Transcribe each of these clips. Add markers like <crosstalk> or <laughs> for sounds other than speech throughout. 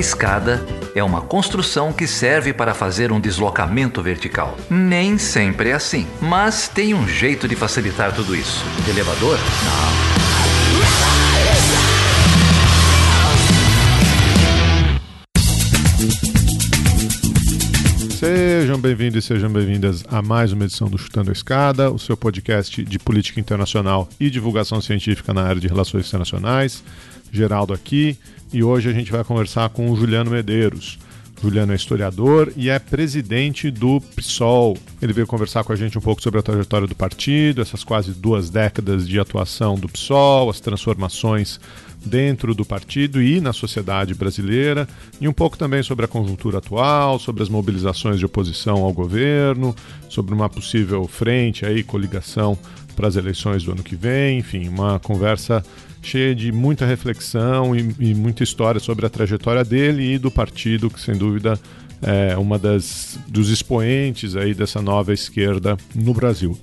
escada é uma construção que serve para fazer um deslocamento vertical. Nem sempre é assim, mas tem um jeito de facilitar tudo isso. Elevador? Não. Sejam bem-vindos e sejam bem-vindas a mais uma edição do Chutando a Escada, o seu podcast de política internacional e divulgação científica na área de relações internacionais. Geraldo aqui, e hoje a gente vai conversar com o Juliano Medeiros. Juliano é historiador e é presidente do PSOL. Ele veio conversar com a gente um pouco sobre a trajetória do partido, essas quase duas décadas de atuação do PSOL, as transformações dentro do partido e na sociedade brasileira, e um pouco também sobre a conjuntura atual, sobre as mobilizações de oposição ao governo, sobre uma possível frente aí, coligação para as eleições do ano que vem, enfim, uma conversa cheia de muita reflexão e, e muita história sobre a trajetória dele e do partido, que sem dúvida é uma das dos expoentes aí dessa nova esquerda no Brasil.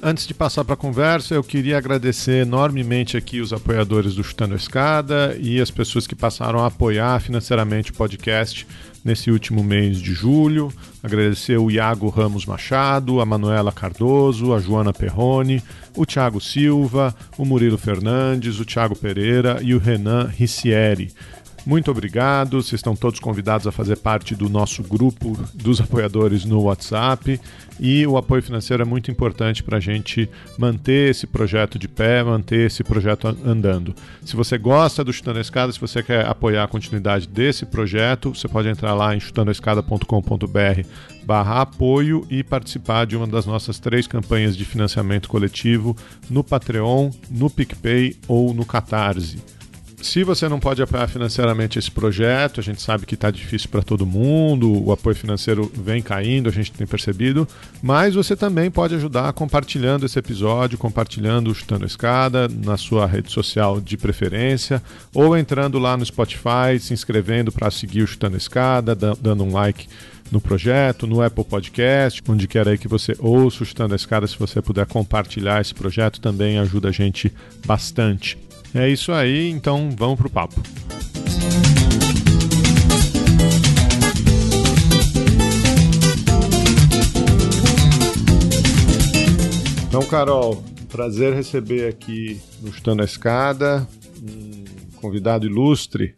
Antes de passar para a conversa, eu queria agradecer enormemente aqui os apoiadores do Chutando a Escada e as pessoas que passaram a apoiar financeiramente o podcast nesse último mês de julho. Agradecer o Iago Ramos Machado, a Manuela Cardoso, a Joana Perrone, o Thiago Silva, o Murilo Fernandes, o Thiago Pereira e o Renan Ricieri. Muito obrigado, vocês estão todos convidados a fazer parte do nosso grupo dos apoiadores no WhatsApp e o apoio financeiro é muito importante para a gente manter esse projeto de pé, manter esse projeto andando. Se você gosta do Chutando a Escada, se você quer apoiar a continuidade desse projeto, você pode entrar lá em chutandoaescada.com.br barra apoio e participar de uma das nossas três campanhas de financiamento coletivo no Patreon, no PicPay ou no Catarse. Se você não pode apoiar financeiramente esse projeto, a gente sabe que está difícil para todo mundo, o apoio financeiro vem caindo, a gente tem percebido, mas você também pode ajudar compartilhando esse episódio, compartilhando o Chutando a Escada na sua rede social de preferência, ou entrando lá no Spotify, se inscrevendo para seguir o Chutando a Escada, dando um like no projeto, no Apple Podcast, onde quer aí que você ouça o Chutando a Escada, se você puder compartilhar esse projeto, também ajuda a gente bastante. É isso aí, então vamos pro papo. Então, Carol, prazer receber aqui no Chutando a Escada um convidado ilustre,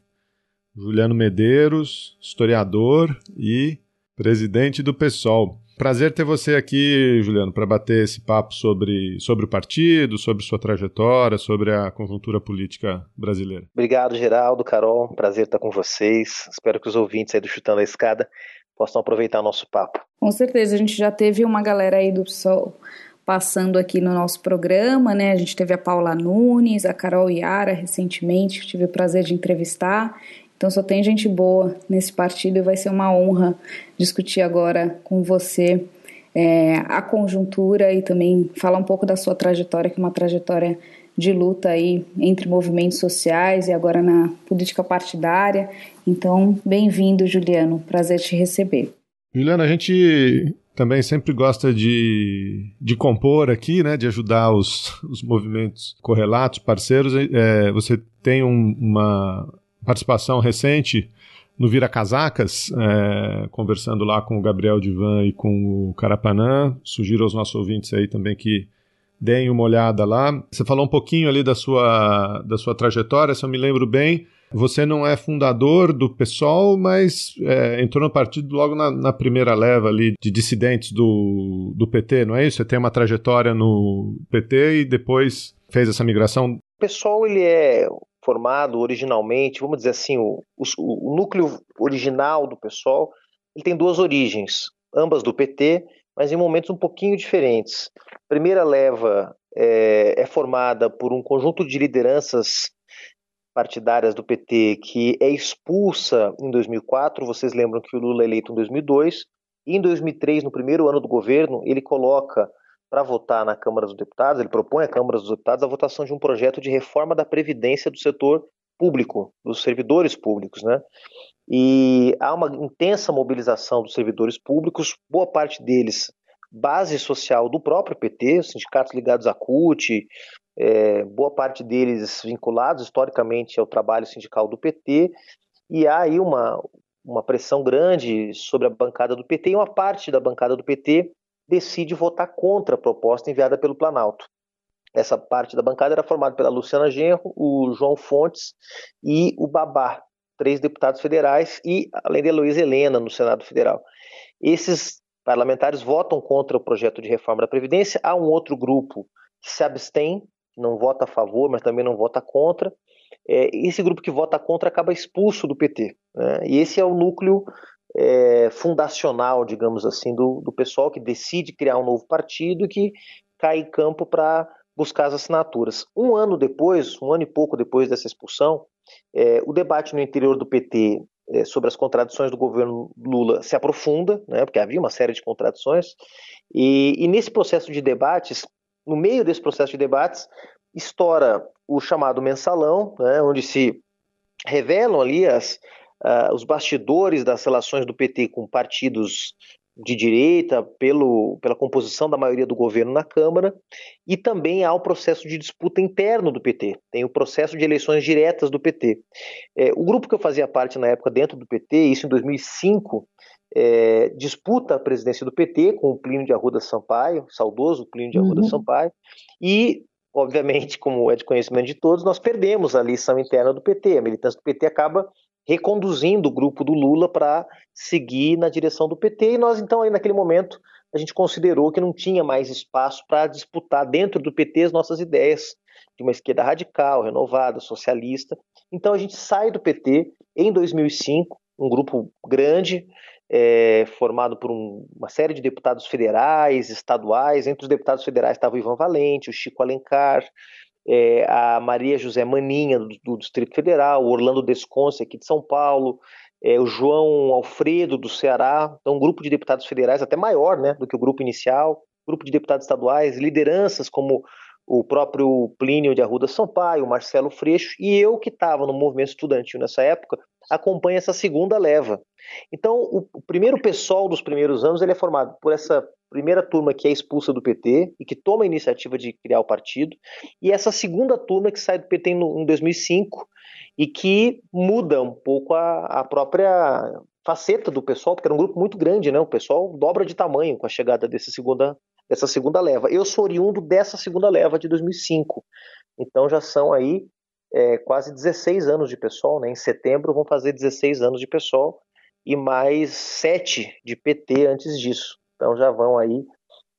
Juliano Medeiros, historiador e presidente do PSOL. Prazer ter você aqui, Juliano, para bater esse papo sobre, sobre o partido, sobre sua trajetória, sobre a conjuntura política brasileira. Obrigado, Geraldo, Carol. Prazer estar com vocês. Espero que os ouvintes aí do Chutando a Escada possam aproveitar o nosso papo. Com certeza, a gente já teve uma galera aí do PSOL passando aqui no nosso programa, né? A gente teve a Paula Nunes, a Carol Yara recentemente, tive o prazer de entrevistar. Então só tem gente boa nesse partido e vai ser uma honra discutir agora com você é, a conjuntura e também falar um pouco da sua trajetória, que é uma trajetória de luta aí entre movimentos sociais e agora na política partidária. Então, bem-vindo, Juliano. Prazer te receber. Juliano, a gente também sempre gosta de, de compor aqui, né, de ajudar os, os movimentos correlatos, parceiros. É, você tem um, uma participação recente no Vira Casacas, é, conversando lá com o Gabriel Divan e com o Carapanã. Sugiro aos nossos ouvintes aí também que deem uma olhada lá. Você falou um pouquinho ali da sua, da sua trajetória, se eu me lembro bem. Você não é fundador do PSOL, mas é, entrou no partido logo na, na, primeira leva ali de dissidentes do, do PT, não é isso? Você tem uma trajetória no PT e depois fez essa migração? O PSOL ele é formado originalmente, vamos dizer assim, o, o, o núcleo original do PSOL, ele tem duas origens, ambas do PT, mas em momentos um pouquinho diferentes. A primeira leva é, é formada por um conjunto de lideranças partidárias do PT que é expulsa em 2004. Vocês lembram que o Lula é eleito em 2002. E em 2003, no primeiro ano do governo, ele coloca para votar na Câmara dos Deputados, ele propõe à Câmara dos Deputados a votação de um projeto de reforma da previdência do setor público, dos servidores públicos, né? E há uma intensa mobilização dos servidores públicos, boa parte deles base social do próprio PT, sindicatos ligados à CUT, é, boa parte deles vinculados historicamente ao trabalho sindical do PT, e há aí uma, uma pressão grande sobre a bancada do PT e uma parte da bancada do PT decide votar contra a proposta enviada pelo Planalto. Essa parte da bancada era formada pela Luciana Genro, o João Fontes e o Babá, três deputados federais, e além de Luiz Helena no Senado Federal. Esses parlamentares votam contra o projeto de reforma da Previdência. Há um outro grupo que se abstém, não vota a favor, mas também não vota contra. É, esse grupo que vota contra acaba expulso do PT. Né? E esse é o núcleo é, fundacional, digamos assim, do, do pessoal que decide criar um novo partido e que cai em campo para buscar as assinaturas. Um ano depois, um ano e pouco depois dessa expulsão, é, o debate no interior do PT é, sobre as contradições do governo Lula se aprofunda, né, porque havia uma série de contradições, e, e nesse processo de debates, no meio desse processo de debates, estoura o chamado mensalão, né, onde se revelam ali as, uh, os bastidores das relações do PT com partidos de direita, pelo, pela composição da maioria do governo na Câmara, e também há o processo de disputa interno do PT, tem o processo de eleições diretas do PT. É, o grupo que eu fazia parte na época dentro do PT, isso em 2005, é, disputa a presidência do PT com o Plínio de Arruda Sampaio, saudoso Plínio de Arruda uhum. Sampaio, e, obviamente, como é de conhecimento de todos, nós perdemos a lição interna do PT, a militância do PT acaba reconduzindo o grupo do Lula para seguir na direção do PT. E nós, então, aí naquele momento, a gente considerou que não tinha mais espaço para disputar dentro do PT as nossas ideias de uma esquerda radical, renovada, socialista. Então a gente sai do PT em 2005, um grupo grande, é, formado por um, uma série de deputados federais, estaduais. Entre os deputados federais estava o Ivan Valente, o Chico Alencar, é, a Maria José Maninha, do, do, Distrito Federal, o Orlando Desconce, aqui de São Paulo, é, o João Alfredo, do Ceará, então um grupo de deputados federais até maior né, do que o grupo inicial, grupo de deputados estaduais, lideranças como o próprio Plínio de Arruda Sampaio, o Marcelo Freixo, e eu que estava no movimento estudantil nessa época, acompanho essa segunda leva. Então, o, o primeiro pessoal dos primeiros anos ele é formado por essa primeira turma que é expulsa do PT e que toma a iniciativa de criar o partido, e essa segunda turma que sai do PT em 2005 e que muda um pouco a, a própria faceta do pessoal, porque era um grupo muito grande, né? O pessoal dobra de tamanho com a chegada dessa segunda, dessa segunda leva. Eu sou oriundo dessa segunda leva de 2005, então já são aí é, quase 16 anos de pessoal, né? Em setembro vão fazer 16 anos de pessoal e mais 7 de PT antes disso. Então já vão aí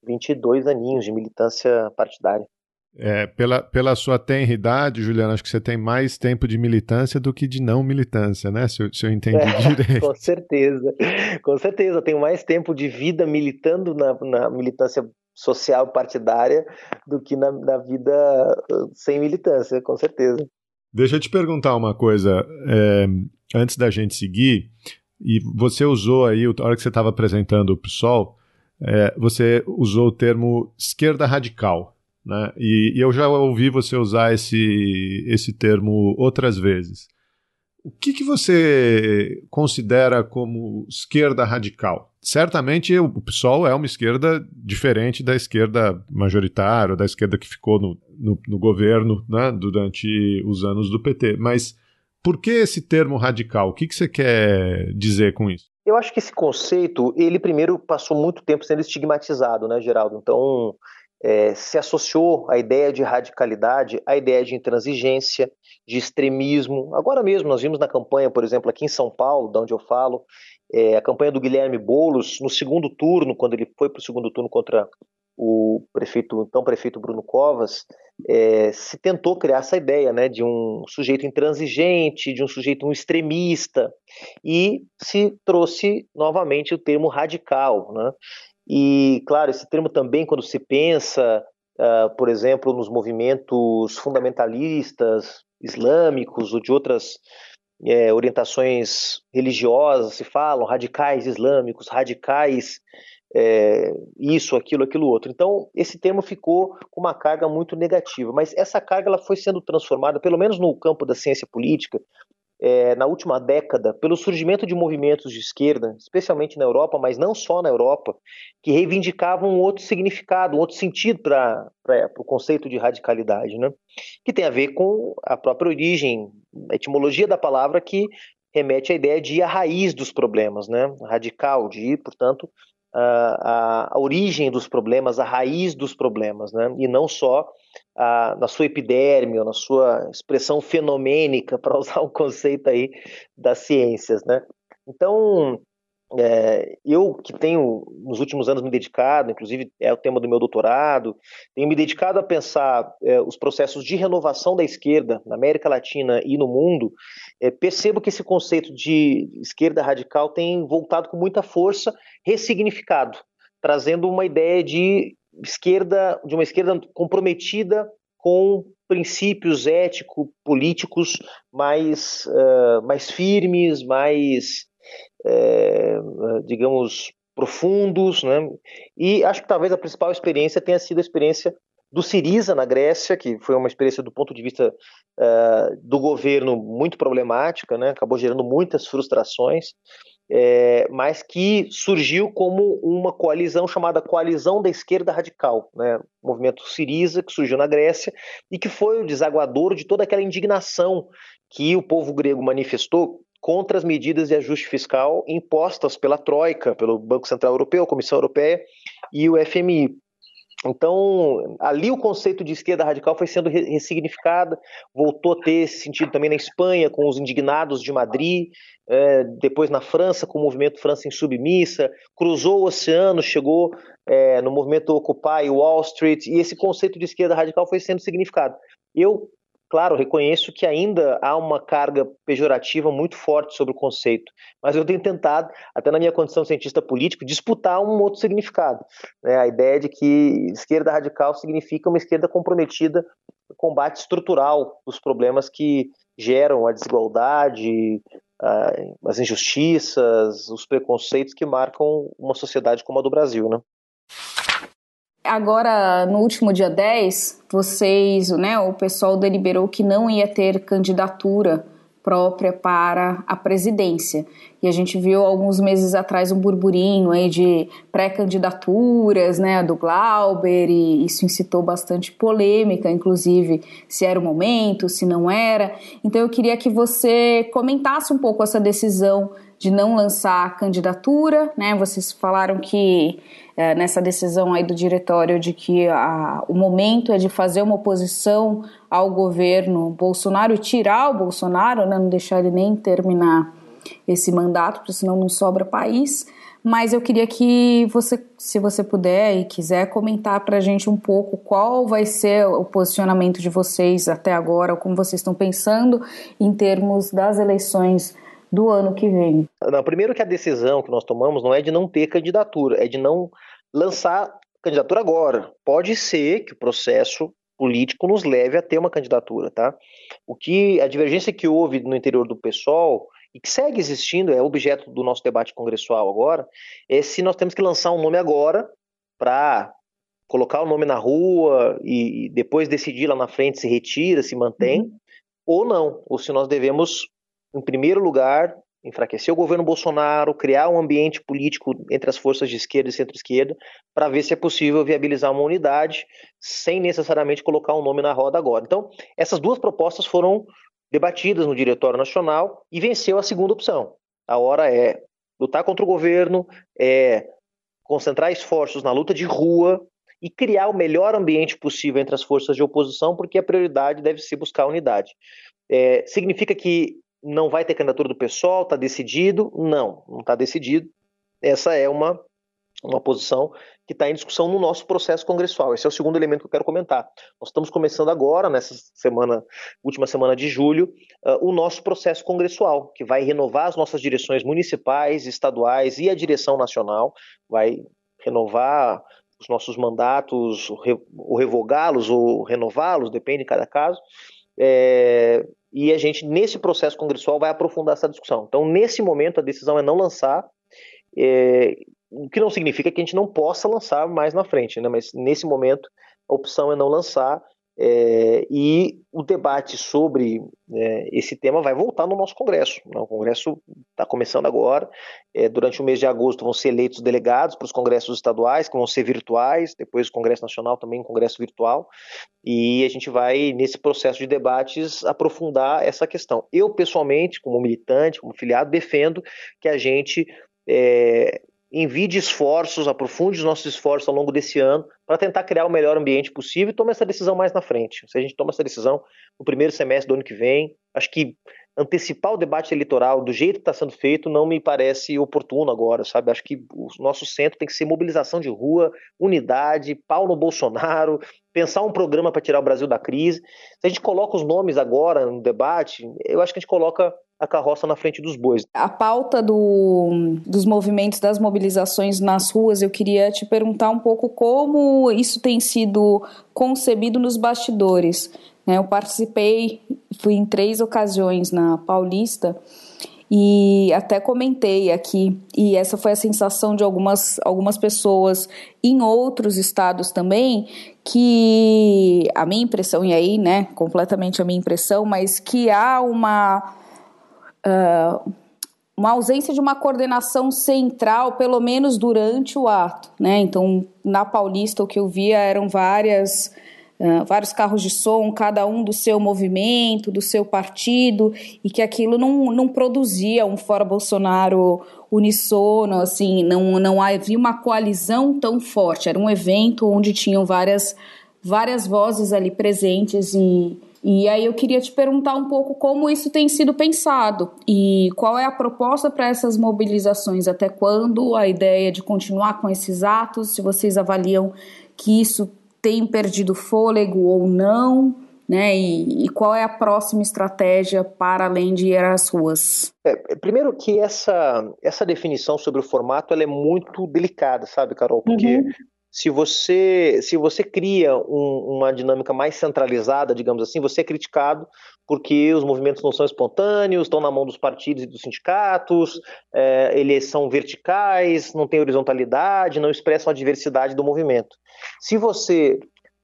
22 aninhos de militância partidária. É, pela, pela sua tenra idade, Juliana, acho que você tem mais tempo de militância do que de não militância, né? Se eu, se eu entendi <laughs> é, direito. Com certeza, com certeza. Eu tenho mais tempo de vida militando na, na militância social partidária do que na, na, vida sem militância, com certeza. Deixa eu te perguntar uma coisa, é, antes da gente seguir, e você usou aí, a hora que você estava apresentando o PSOL, é, você usou o termo esquerda radical. Né? E, e, eu já ouvi você usar esse, esse termo outras vezes. O que, que você considera como esquerda radical? Certamente o PSOL é uma esquerda diferente da esquerda majoritária, da esquerda que ficou no, no, no governo né, durante os anos do PT. Mas por que esse termo radical? O que, que você quer dizer com isso? Eu acho que esse conceito, ele primeiro passou muito tempo sendo estigmatizado, né, Geraldo? Então, é, se associou a ideia de radicalidade à ideia de intransigência, de extremismo. Agora mesmo, nós vimos na campanha, por exemplo, aqui em São Paulo, de onde eu falo, é, a campanha do Guilherme Boulos, no segundo turno, quando ele foi para o segundo turno contra o prefeito, então prefeito Bruno Covas, é, se tentou criar essa ideia né, de um sujeito intransigente, de um sujeito um extremista, e se trouxe novamente o termo radical. Né? E, claro, esse termo também, quando se pensa, uh, por exemplo, nos movimentos fundamentalistas islâmicos ou de outras é, orientações religiosas, se falam radicais islâmicos, radicais é, isso, aquilo, aquilo outro. Então, esse termo ficou com uma carga muito negativa, mas essa carga ela foi sendo transformada, pelo menos no campo da ciência política, é, na última década pelo surgimento de movimentos de esquerda, especialmente na Europa, mas não só na Europa, que reivindicavam um outro significado, um outro sentido para o conceito de radicalidade, né? que tem a ver com a própria origem, a etimologia da palavra que remete à ideia de ir à raiz dos problemas, né? Radical, de ir, portanto, a, a, origem dos problemas, a raiz dos problemas, né? E não só a, na sua epiderme ou na sua expressão fenomênica, <laughs> para usar um conceito aí das ciências, né? Então, é, eu que tenho nos últimos anos me dedicado, inclusive é o tema do meu doutorado, tenho me dedicado a pensar é, os processos de renovação da esquerda na América Latina e no mundo, é, percebo que esse conceito de esquerda radical tem voltado com muita força, ressignificado, trazendo uma ideia de esquerda, de uma esquerda comprometida com princípios ético-políticos mais, uh, mais firmes, mais é, digamos, profundos, né? E acho que talvez a principal experiência tenha sido a experiência do Siriza na Grécia, que foi uma experiência do ponto de vista uh, do governo muito problemática, né? acabou gerando muitas frustrações, é, mas que surgiu como uma coalizão chamada Coalizão da Esquerda Radical, né? o movimento Siriza, que surgiu na Grécia e que foi o desaguador de toda aquela indignação que o povo grego manifestou contra as medidas de ajuste fiscal impostas pela Troika, pelo Banco Central Europeu, Comissão Europeia e o FMI. Então, ali o conceito de esquerda radical foi sendo ressignificado, voltou a ter esse sentido também na Espanha, com os indignados de Madrid, é, depois na França, com o movimento França Insubmissa, cruzou o oceano, chegou é, no movimento Occupy Wall Street, e esse conceito de esquerda radical foi sendo significado. Eu Claro, reconheço que ainda há uma carga pejorativa muito forte sobre o conceito, mas eu tenho tentado, até na minha condição de cientista político, disputar um outro significado. Né? A ideia de que esquerda radical significa uma esquerda comprometida no combate estrutural dos problemas que geram a desigualdade, as injustiças, os preconceitos que marcam uma sociedade como a do Brasil. Né? Agora, no último dia 10, vocês, né, o pessoal deliberou que não ia ter candidatura própria para a presidência. E a gente viu alguns meses atrás um burburinho aí de pré-candidaturas, né, do Glauber, e isso incitou bastante polêmica, inclusive se era o momento, se não era. Então eu queria que você comentasse um pouco essa decisão de não lançar a candidatura, né? Vocês falaram que é, nessa decisão aí do diretório de que a, o momento é de fazer uma oposição ao governo Bolsonaro tirar o Bolsonaro, né? Não deixar ele nem terminar esse mandato, porque senão não sobra país. Mas eu queria que você, se você puder e quiser, comentar para a gente um pouco qual vai ser o posicionamento de vocês até agora, como vocês estão pensando em termos das eleições do ano que vem? Não, primeiro que a decisão que nós tomamos não é de não ter candidatura, é de não lançar candidatura agora. Pode ser que o processo político nos leve a ter uma candidatura, tá? O que a divergência que houve no interior do PSOL e que segue existindo, é objeto do nosso debate congressual agora, é se nós temos que lançar um nome agora para colocar o nome na rua e depois decidir lá na frente se retira, se mantém, uhum. ou não, ou se nós devemos em primeiro lugar, enfraquecer o governo Bolsonaro, criar um ambiente político entre as forças de esquerda e centro-esquerda, para ver se é possível viabilizar uma unidade, sem necessariamente colocar um nome na roda agora. Então, essas duas propostas foram debatidas no Diretório Nacional e venceu a segunda opção. A hora é lutar contra o governo, é concentrar esforços na luta de rua e criar o melhor ambiente possível entre as forças de oposição, porque a prioridade deve ser buscar a unidade. É, significa que não vai ter candidatura do pessoal, está decidido? Não, não está decidido. Essa é uma, uma posição que está em discussão no nosso processo congressual. Esse é o segundo elemento que eu quero comentar. Nós estamos começando agora, nessa semana, última semana de julho, uh, o nosso processo congressual, que vai renovar as nossas direções municipais, estaduais e a direção nacional, vai renovar os nossos mandatos, ou revogá-los ou renová-los, depende de cada caso. É, e a gente, nesse processo congressual, vai aprofundar essa discussão. Então, nesse momento, a decisão é não lançar, é, o que não significa que a gente não possa lançar mais na frente, né? mas nesse momento, a opção é não lançar, É, e o debate sobre é, esse tema vai voltar no nosso Congresso. Né? O Congresso está começando agora. É, durante o mês de agosto vão ser eleitos delegados para os congressos estaduais, que vão ser virtuais, depois o Congresso Nacional também um congresso virtual. E a gente vai, nesse processo de debates, aprofundar essa questão. Eu, pessoalmente, como militante, como filiado, defendo que a gente é, envie esforços, aprofunde os nossos esforços ao longo desse ano para tentar criar o melhor ambiente possível e tome essa decisão mais na frente. Se a gente toma essa decisão no primeiro semestre do ano que vem, acho que antecipar o debate eleitoral do jeito que está sendo feito não me parece oportuno agora, sabe? Acho que o nosso centro tem que ser mobilização de rua, unidade, pau no Bolsonaro, pensar um programa para tirar o Brasil da crise. Se a gente coloca os nomes agora no debate, eu acho que a gente coloca a carroça na frente dos bois. A pauta do, dos movimentos, das mobilizações nas ruas, eu queria te perguntar um pouco como isso tem sido concebido nos bastidores. Né? Eu participei, fui em três ocasiões na Paulista e até comentei aqui, e essa foi a sensação de algumas, algumas pessoas em outros estados também, que a minha impressão, e aí, né, completamente a minha impressão, mas que há uma uh, uma ausência de uma coordenação central, pelo menos durante o ato, né? Então, na Paulista, o que eu via eram várias Uh, vários carros de som, cada um do seu movimento, do seu partido, e que aquilo não, não produzia um fora Bolsonaro unissono, assim, não, não havia uma coalizão tão forte. Era um evento onde tinham várias, várias vozes ali presentes e e aí eu queria te perguntar um pouco como isso tem sido pensado e qual é a proposta para essas mobilizações, até quando a ideia de continuar com esses atos, se vocês avaliam que isso tem perdido fôlego ou não, né? E, e qual é a próxima estratégia para além de ir às ruas? É, primeiro que essa, essa definição sobre o formato ela é muito delicada, sabe, Carol? Porque uhum se você se você cria um, uma dinâmica mais centralizada, digamos assim, você é criticado porque os movimentos não são espontâneos, estão na mão dos partidos e dos sindicatos, é, eles são verticais, não tem horizontalidade, não expressam a diversidade do movimento. Se você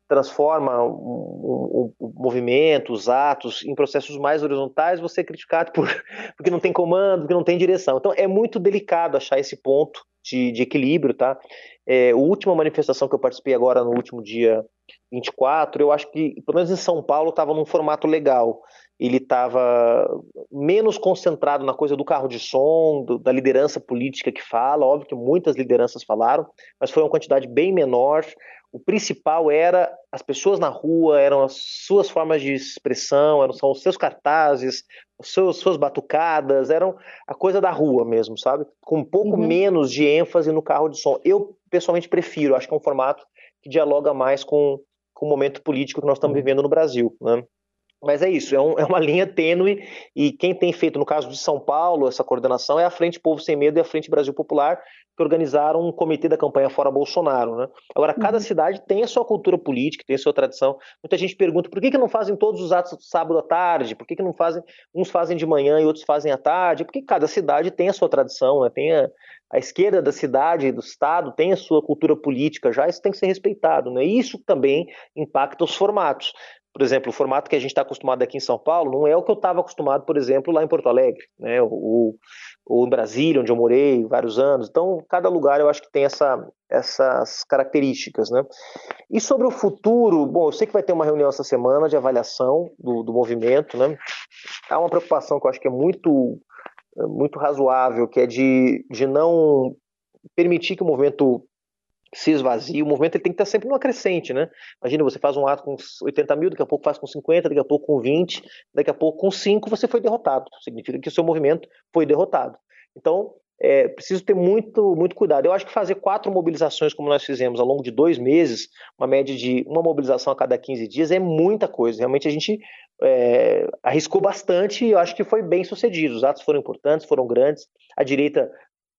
transforma o, o, o, movimento, os atos, em processos mais horizontais, você é criticado por, <laughs> porque não tem comando, porque não tem direção. Então é muito delicado achar esse ponto de, de equilíbrio, tá? É, a última manifestação que eu participei agora no último dia 24, eu acho que, pelo menos em São Paulo, estava num formato legal. Ele estava menos concentrado na coisa do carro de som, do, da liderança política que fala. Óbvio que muitas lideranças falaram, mas foi uma quantidade bem menor. O principal era as pessoas na rua, eram as suas formas de expressão, eram são os seus cartazes, os seus, suas batucadas, eram a coisa da rua mesmo, sabe? Com um pouco uhum. menos de ênfase no carro de som. Eu, pessoalmente, prefiro, acho que é um formato que dialoga mais com, com o momento político que nós estamos uhum. vivendo no Brasil, né? Mas é isso, é, um, é, uma linha tênue e quem tem feito, no caso de São Paulo, essa coordenação é a Frente Povo Sem Medo e a Frente Brasil Popular, que organizaram um comitê da campanha Fora Bolsonaro. Né? Agora, cada uhum. cidade tem a sua cultura política, tem a sua tradição. Muita gente pergunta por que, que não fazem todos os atos sábado à tarde, por que, que não fazem, uns fazem de manhã e outros fazem à tarde, porque cada cidade tem a sua tradição, né? tem a, a esquerda da cidade, do estado, tem a sua cultura política já, isso tem que ser respeitado. Né? Isso também impacta os formatos. Por exemplo, o formato que a gente está acostumado aqui em São Paulo não é o que eu estava acostumado, por exemplo, lá em Porto Alegre, né? ou, ou em Brasília, onde eu morei vários anos. Então, cada lugar eu acho que tem essa, essas características. Né? E sobre o futuro, bom, eu sei que vai ter uma reunião essa semana de avaliação do, do movimento. Né? Há uma preocupação que eu acho que é muito, muito razoável, que é de, de não permitir que o movimento se esvazia, o movimento ele tem que estar sempre numa crescente, né? Imagina, você faz um ato com 80 mil, daqui a pouco faz com 50, daqui a pouco com 20, daqui a pouco com 5, você foi derrotado. Significa que o seu movimento foi derrotado. Então, é preciso ter muito, muito cuidado. Eu acho que fazer quatro mobilizações, como nós fizemos ao longo de dois meses, uma média de uma mobilização a cada 15 dias, é muita coisa. Realmente a gente é, arriscou bastante e eu acho que foi bem sucedido. Os atos foram importantes, foram grandes. A direita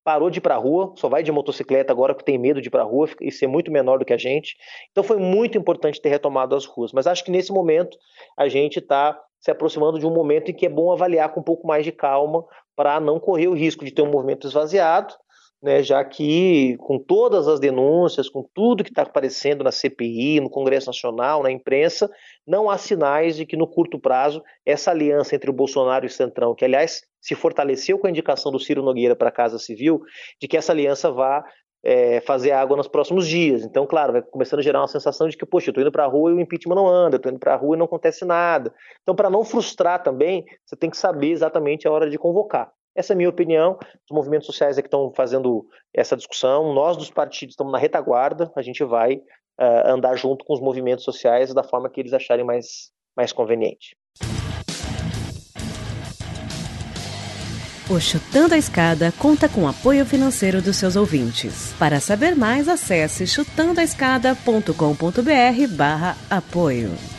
parou de ir para a rua, só vai de motocicleta agora porque tem medo de ir para a rua e ser muito menor do que a gente. Então foi muito importante ter retomado as ruas. Mas acho que nesse momento a gente está se aproximando de um momento em que é bom avaliar com um pouco mais de calma para não correr o risco de ter um movimento esvaziado né, já que com todas as denúncias, com tudo que está aparecendo na CPI, no Congresso Nacional, na imprensa, não há sinais de que no curto prazo essa aliança entre o Bolsonaro e o Centrão, que aliás se fortaleceu com a indicação do Ciro Nogueira para a Casa Civil, de que essa aliança vá é, fazer água nos próximos dias. Então, claro, vai começando a gerar uma sensação de que, poxa, eu estou indo para a rua e o impeachment não anda, estou indo para a rua e não acontece nada. Então, para não frustrar também, você tem que saber exatamente a hora de convocar. Essa é a minha opinião. Os movimentos sociais é que estão fazendo essa discussão. Nós, dos partidos, estamos na retaguarda. A gente vai uh, andar junto com os movimentos sociais da forma que eles acharem mais, mais conveniente. O Chutando a Escada conta com apoio financeiro dos seus ouvintes. Para saber mais, acesse chutandoaescada.com.br barra apoio.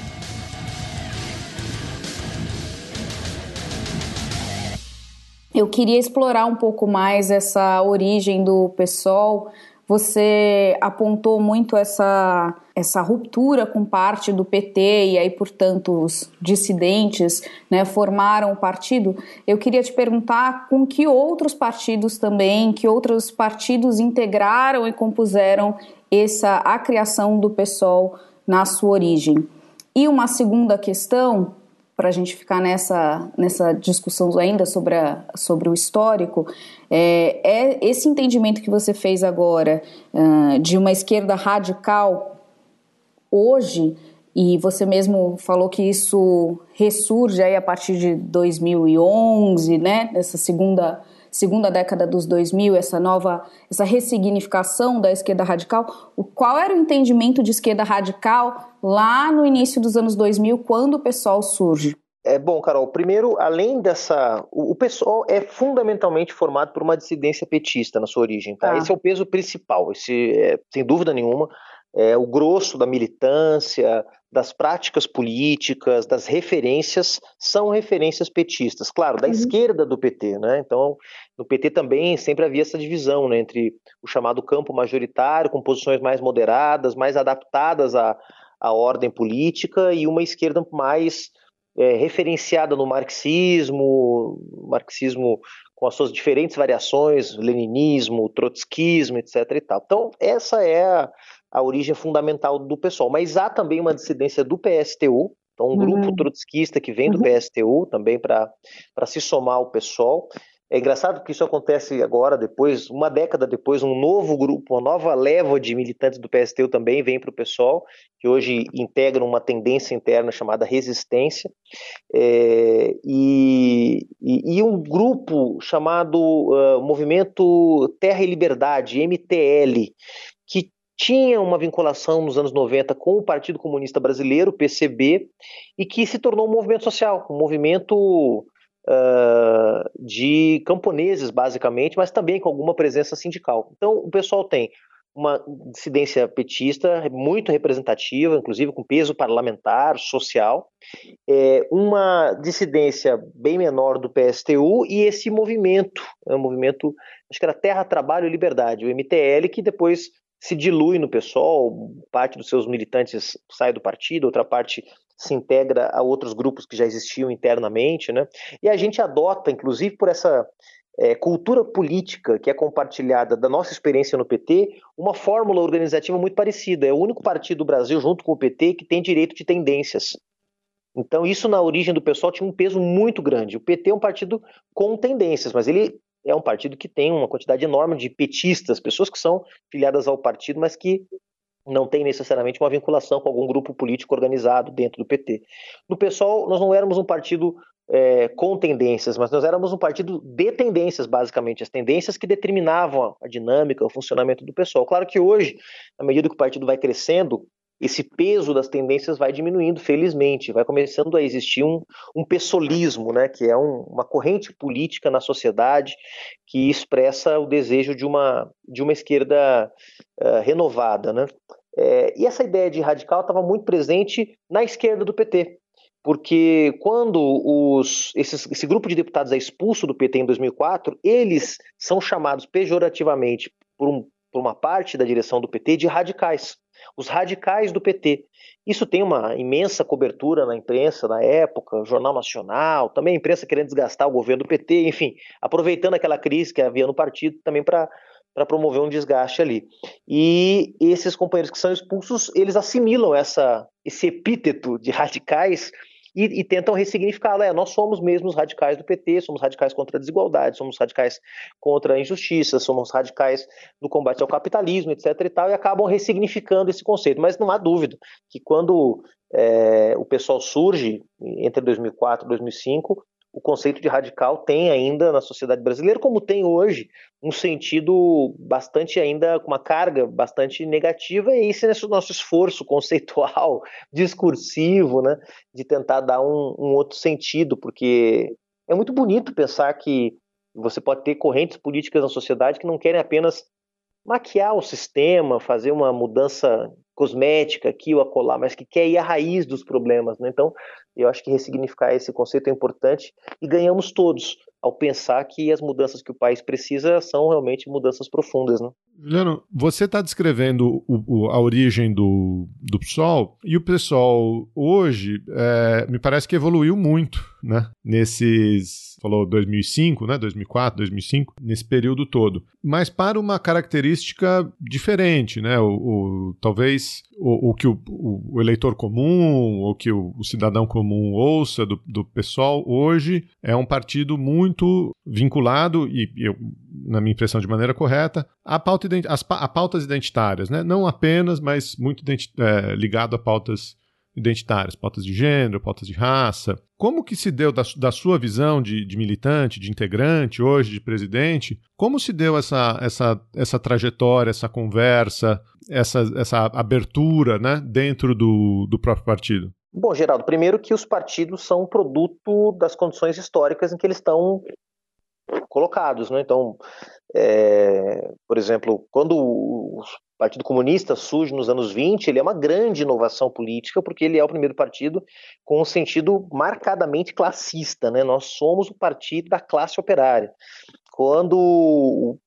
Eu queria explorar um pouco mais essa origem do PSOL. Você apontou muito essa, essa ruptura com parte do PT e aí, portanto, os dissidentes né, formaram o partido. Eu queria te perguntar com que outros partidos também, que outros partidos integraram e compuseram essa a criação do PSOL na sua origem. E uma segunda questão, para a gente ficar nessa, nessa discussão ainda sobre, a, sobre o histórico, é, é esse entendimento que você fez agora uh, de uma esquerda radical hoje, e você mesmo falou que isso ressurge aí a partir de 2011, né, nessa segunda segunda década dos 2000, essa nova, essa ressignificação da esquerda radical, o qual era o entendimento de esquerda radical lá no início dos anos 2000, quando o pessoal surge? É bom, Carol. Primeiro, além dessa, o, o pessoal é fundamentalmente formado por uma dissidência petista na sua origem. Tá? Ah. Esse é o peso principal. Esse, é, sem dúvida nenhuma, é o grosso da militância, das práticas políticas, das referências, são referências petistas, claro, da uhum. esquerda do PT, né? Então, no PT também sempre havia essa divisão, né, entre o chamado campo majoritário, com posições mais moderadas, mais adaptadas à, à ordem política, e uma esquerda mais é, referenciada no marxismo, marxismo com as suas diferentes variações, leninismo, trotskismo, etc. E tal. Então, essa é a, a origem fundamental do pessoal. Mas há também uma dissidência do PSTU, então um uhum. grupo trotskista que vem do uhum. PSTU também para se somar ao PSOL. É engraçado que isso acontece agora, depois, uma década depois, um novo grupo, uma nova leva de militantes do PSTU também vem para o PSOL, que hoje integram uma tendência interna chamada resistência, é, e, e, e, um grupo chamado uh, Movimento Terra e Liberdade, MTL, tinha uma vinculação nos anos 90 com o Partido Comunista Brasileiro, PCB, e que se tornou um movimento social, um movimento uh, de camponeses, basicamente, mas também com alguma presença sindical. Então, o pessoal tem uma dissidência petista muito representativa, inclusive com peso parlamentar, social, é, uma dissidência bem menor do PSTU e esse movimento, é um movimento, acho que era Terra, Trabalho e Liberdade, o MTL, que depois se dilui no PSOL, parte dos seus militantes sai do partido, outra parte se integra a outros grupos que já existiam internamente, né? E a gente adota, inclusive por essa é, cultura política que é compartilhada da nossa experiência no PT, uma fórmula organizativa muito parecida. É o único partido do Brasil, junto com o PT, que tem direito de tendências. Então, isso na origem do pessoal tinha um peso muito grande. O PT é um partido com tendências, mas ele é um partido que tem uma quantidade enorme de petistas, pessoas que são filiadas ao partido, mas que não tem necessariamente uma vinculação com algum grupo político organizado dentro do PT. No PSOL, nós não éramos um partido é, com tendências, mas nós éramos um partido de tendências, basicamente, as tendências que determinavam a dinâmica, o funcionamento do PSOL. Claro que hoje, à medida que o partido vai crescendo, esse peso das tendências vai diminuindo, felizmente, vai começando a existir um, um pessoalismo, né, que é um, uma corrente política na sociedade que expressa o desejo de uma, de uma esquerda uh, renovada. Né? É, e essa ideia de radical estava muito presente na esquerda do PT, porque quando os, esses, esse grupo de deputados é expulso do PT em 2004, eles são chamados pejorativamente por, um, por uma parte da direção do PT de radicais os radicais do PT. Isso tem uma imensa cobertura na imprensa na época, Jornal Nacional, também a imprensa querendo desgastar o governo do PT, enfim, aproveitando aquela crise que havia no partido também para para promover um desgaste ali. E esses companheiros que são expulsos, eles assimilam essa, esse epíteto de radicais e, e tentam ressignificá-lo. É, nós somos mesmo os radicais do PT, somos radicais contra a desigualdade, somos radicais contra a injustiça, somos radicais no combate ao capitalismo, etc. e tal, e acabam ressignificando esse conceito. Mas não há dúvida que quando é, o pessoal surge entre 2004 e 2005, o conceito de radical tem ainda na sociedade brasileira, como tem hoje, um sentido bastante ainda, com uma carga bastante negativa, e esse é o nosso esforço conceitual, <laughs> discursivo, né, de tentar dar um, um outro sentido, porque é muito bonito pensar que você pode ter correntes políticas na sociedade que não querem apenas maquiar o sistema, fazer uma mudança cosmética aqui ou acolá, mas que quer ir à raiz dos problemas. Né? Então, eu acho que ressignificar esse conceito é importante e ganhamos todos ao pensar que as mudanças que o país precisa são realmente mudanças profundas. Né? Juliano, você está descrevendo o, o, a origem do, do PSOL e o PSOL hoje é, me parece que evoluiu muito, né? Nesses, falou 2005, né? 2004, 2005, nesse período todo. Mas para uma característica diferente, né? O, o talvez o, que o, o, eleitor comum, ou que o, cidadão comum ouça do, do hoje é um partido muito vinculado, e eu, na minha impressão de maneira correta, a, pauta, as, a pautas identitárias, né? não apenas, mas muito é, ligado a pautas identitárias, pautas de gênero, pautas de raça. Como que se deu, da, da sua visão de, de, militante, de integrante, hoje de presidente, como se deu essa, essa, essa trajetória, essa conversa, essa, essa abertura né, dentro do, do próprio partido? Bom, Geraldo, primeiro que os partidos são produto das condições históricas em que eles estão colocados. Né? Então, é, por exemplo, quando o Partido Comunista surge nos anos 20, ele é uma grande inovação política, porque ele é o primeiro partido com um sentido marcadamente classista. Né? Nós somos o partido da classe operária. Quando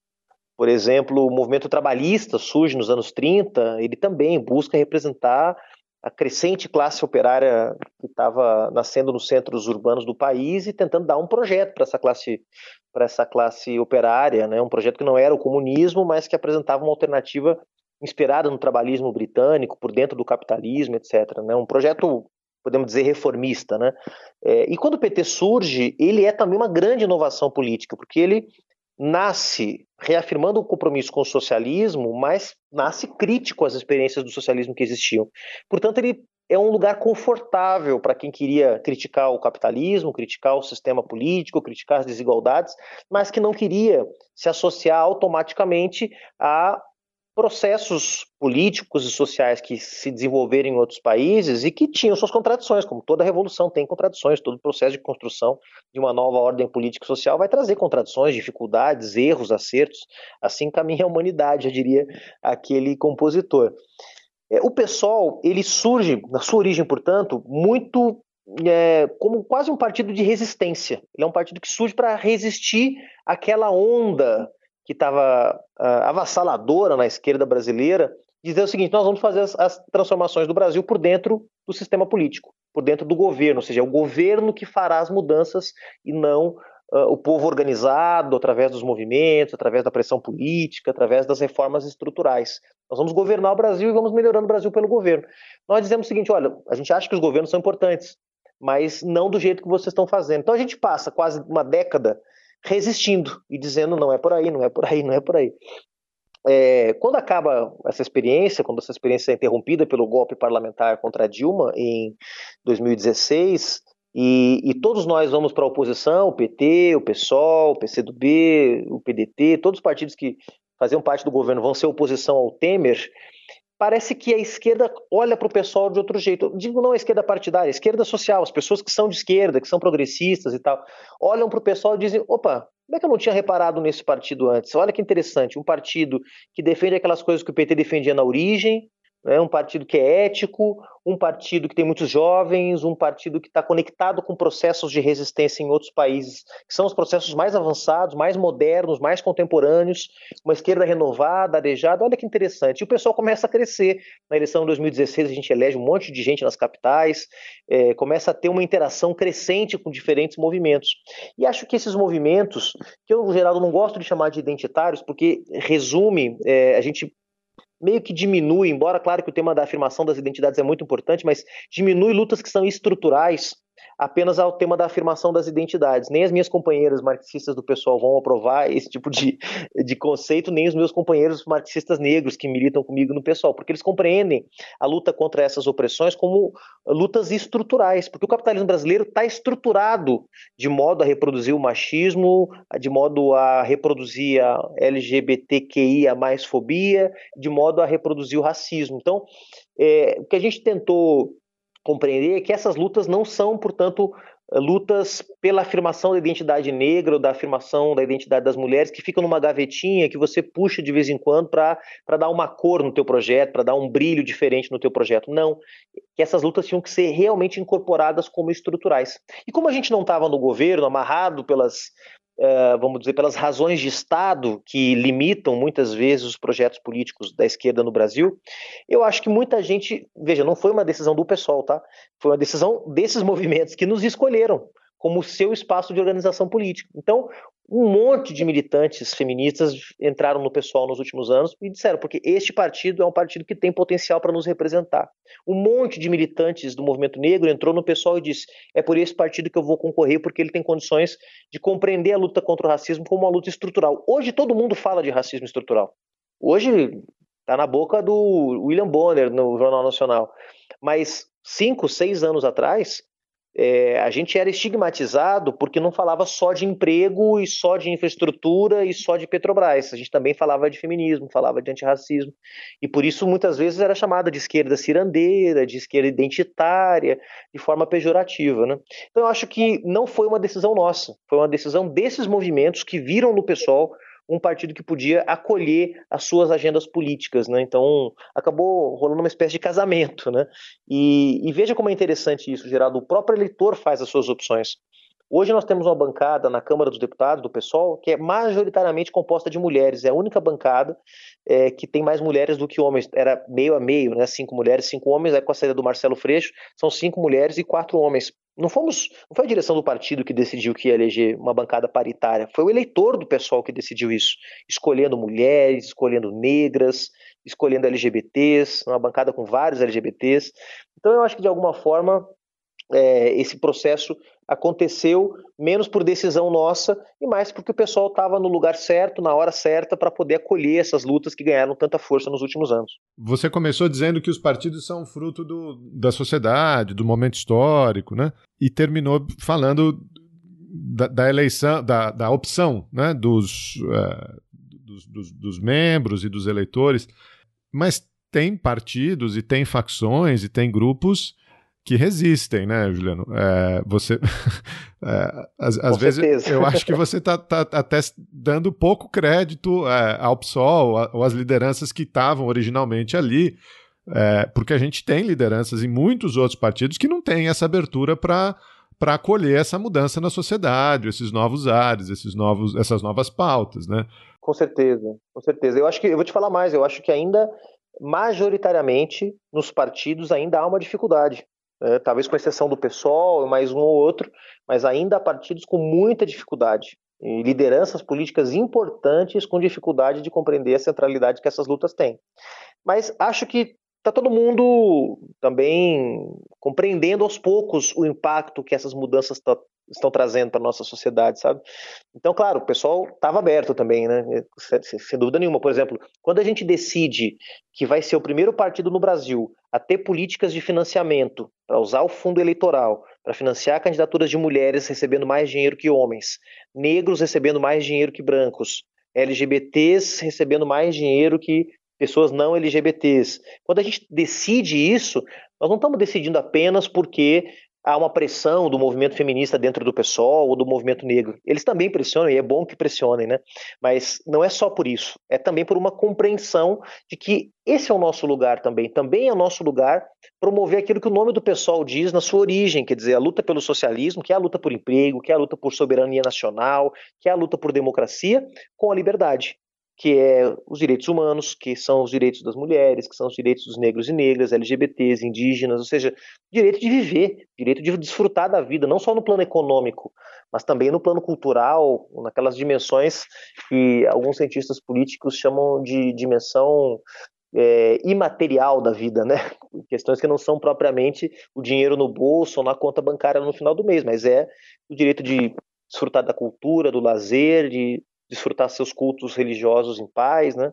por exemplo, o movimento trabalhista surge nos anos 30, ele também busca representar a crescente classe operária que estava nascendo nos centros urbanos do país e tentando dar um projeto para essa classe para essa classe operária, né? um projeto que não era o comunismo, mas que apresentava uma alternativa inspirada no trabalhismo britânico, por dentro do capitalismo, etc. Né? Um projeto, podemos dizer, reformista. Né? É, e quando o PT surge, ele é também uma grande inovação política, porque ele nasce reafirmando o compromisso com o socialismo, mas nasce crítico às experiências do socialismo que existiam. Portanto, ele é um lugar confortável para quem queria criticar o capitalismo, criticar o sistema político, criticar as desigualdades, mas que não queria se associar automaticamente a processos políticos e sociais que se desenvolveram em outros países e que tinham suas contradições, como toda revolução tem contradições, todo processo de construção de uma nova ordem política e social vai trazer contradições, dificuldades, erros, acertos, assim caminha a humanidade, eu diria aquele compositor. É, o PSOL, ele surge, na sua origem, portanto, muito é, como quase um partido de resistência. Ele é um partido que surge para resistir àquela onda que estava uh, avassaladora na esquerda brasileira, dizer o seguinte: nós vamos fazer as, as, transformações do Brasil por dentro do sistema político, por dentro do governo, ou seja, é o governo que fará as mudanças e não uh, o povo organizado, através dos movimentos, através da pressão política, através das reformas estruturais. Nós vamos governar o Brasil e vamos melhorando o Brasil pelo governo. Nós dizemos o seguinte: olha, a gente acha que os governos são importantes, mas não do jeito que vocês estão fazendo. Então a gente passa quase uma década resistindo e dizendo não é por aí, não é por aí, não é por aí. É, quando acaba essa experiência, quando essa experiência é interrompida pelo golpe parlamentar contra Dilma em 2016, e, e todos nós vamos para a oposição, o PT, o PSOL, o PCdoB, o PDT, todos os partidos que faziam parte do governo vão ser oposição ao Temer, parece que a esquerda olha para o pessoal de outro jeito. Digo não a esquerda partidária, a esquerda social, as pessoas que são de esquerda, que são progressistas e tal, olham para o pessoal e dizem: opa, como é que eu não tinha reparado nesse partido antes? Olha que interessante, um partido que defende aquelas coisas que o PT defendia na origem, né? um partido que é ético, um partido que tem muitos jovens, um partido que está conectado com processos de resistência em outros países, que são os processos mais avançados, mais modernos, mais contemporâneos, uma esquerda renovada, arejada. Olha que interessante. E o pessoal começa a crescer. Na eleição de 2016, a gente elege um monte de gente nas capitais, é, começa a ter uma interação crescente com diferentes movimentos. E acho que esses movimentos, que eu, Geraldo, não gosto de chamar de identitários, porque resume, é, a gente meio que diminui, embora claro que o tema da afirmação das identidades é muito importante, mas diminui lutas que são estruturais apenas ao tema da afirmação das identidades. Nem as minhas companheiras marxistas do pessoal vão aprovar esse tipo de, <laughs> de conceito, nem os meus companheiros marxistas negros que militam comigo no pessoal, porque eles compreendem a luta contra essas opressões como lutas estruturais, porque o capitalismo brasileiro está estruturado de modo a reproduzir o machismo, de modo a reproduzir a LGBTQIA mais fobia, de modo a reproduzir o racismo. Então, é, o que a gente tentou compreender que essas lutas não são, portanto, lutas pela afirmação da identidade negra ou da afirmação da identidade das mulheres que ficam numa gavetinha que você puxa de vez em quando para dar uma cor no teu projeto, para dar um brilho diferente no teu projeto. Não, que essas lutas tinham que ser realmente incorporadas como estruturais. E como a gente não estava no governo, amarrado pelas vamos dizer, pelas razões de Estado que limitam muitas vezes os projetos políticos da esquerda no Brasil, eu acho que muita gente, veja, não foi uma decisão do pessoal, tá? Foi uma decisão desses <laughs> movimentos que nos escolheram como seu espaço de organização política. Então, um monte de militantes feministas entraram no pessoal nos últimos anos e disseram, porque este partido é um partido que tem potencial para nos representar. Um monte de militantes do movimento negro entrou no pessoal e disse: é por esse partido que eu vou concorrer, porque ele tem condições de compreender a luta contra o racismo como uma luta estrutural. Hoje todo mundo fala de racismo estrutural. Hoje está na boca do William Bonner no Jornal Nacional. Mas cinco, seis anos atrás, é, a gente era estigmatizado porque não falava só de emprego e só de infraestrutura e só de Petrobras. A gente também falava de feminismo, falava de antirracismo. E por isso muitas vezes era chamada de esquerda cirandeira, de esquerda identitária, de forma pejorativa. Né? Então eu acho que não foi uma decisão nossa, foi uma decisão desses movimentos que viram no pessoal um partido que podia acolher as suas agendas políticas, né? Então acabou rolando uma espécie de casamento, né? E, e veja como é interessante isso, Geraldo. O próprio eleitor faz as suas opções. Hoje nós temos uma bancada na Câmara dos Deputados, do PSOL, que é majoritariamente composta de mulheres. É a única bancada é, que tem mais mulheres do que homens. Era meio a meio, né? Cinco mulheres, cinco homens. Aí com a saída do Marcelo Freixo, são cinco mulheres e quatro homens. Não fomos, não foi a direção do partido que decidiu que ia eleger uma bancada paritária. Foi o eleitor do pessoal que decidiu isso, escolhendo mulheres, escolhendo negras, escolhendo LGBTs, uma bancada com vários LGBTs. Então eu acho que de alguma forma é, esse processo aconteceu menos por decisão nossa e mais porque o pessoal estava no lugar certo, na hora certa, para poder acolher essas lutas que ganharam tanta força nos últimos anos. Você começou dizendo que os partidos são fruto do, da sociedade, do momento histórico, né? E terminou falando da, da eleição, da, da opção né? dos, uh, dos, dos, dos membros e dos eleitores. Mas tem partidos e tem facções e tem grupos que resistem, né, Juliano? É, você, <laughs> é, às, às vezes, eu acho que <laughs> você está tá, até dando pouco crédito é, ao PSOL ou às lideranças que estavam originalmente ali, é, porque a gente tem lideranças em muitos outros partidos que não têm essa abertura para para acolher essa mudança na sociedade, esses novos ares, esses novos, essas novas pautas, né? Com certeza, com certeza. Eu acho que eu vou te falar mais. Eu acho que ainda majoritariamente nos partidos ainda há uma dificuldade é, talvez com exceção do PSOL, mais um ou outro, mas ainda há partidos com muita dificuldade e lideranças políticas importantes com dificuldade de compreender a centralidade que essas lutas têm. Mas acho que está todo mundo também compreendendo aos poucos o impacto que essas mudanças estão trazendo para nossa sociedade, sabe? Então, claro, o pessoal estava aberto também, né? Sem dúvida nenhuma. Por exemplo, quando a gente decide que vai ser o primeiro partido no Brasil a ter políticas de financiamento para usar o fundo eleitoral para financiar candidaturas de mulheres recebendo mais dinheiro que homens, negros recebendo mais dinheiro que brancos, LGBTs recebendo mais dinheiro que pessoas não LGBTs. Quando a gente decide isso, nós não estamos decidindo apenas porque há uma pressão do movimento feminista dentro do PSOL ou do movimento negro. Eles também pressionam, e é bom que pressionem, né? Mas não é só por isso, é também por uma compreensão de que esse é o nosso lugar também. Também é o nosso lugar promover aquilo que o nome do PSOL diz na sua origem, quer dizer, a luta pelo socialismo, que é a luta por emprego, que é a luta por soberania nacional, que é a luta por democracia, com a liberdade que é os direitos humanos, que são os direitos das mulheres, que são os direitos dos negros e negras, LGBTs, indígenas, ou seja, direito de viver, direito de desfrutar da vida, não só no plano econômico, mas também no plano cultural, naquelas dimensões que alguns cientistas políticos chamam de dimensão é, imaterial da vida, né? <laughs> Questões que não são propriamente o dinheiro no bolso ou na conta bancária no final do mês, mas é o direito de desfrutar da cultura, do lazer, de desfrutar seus cultos religiosos em paz, né?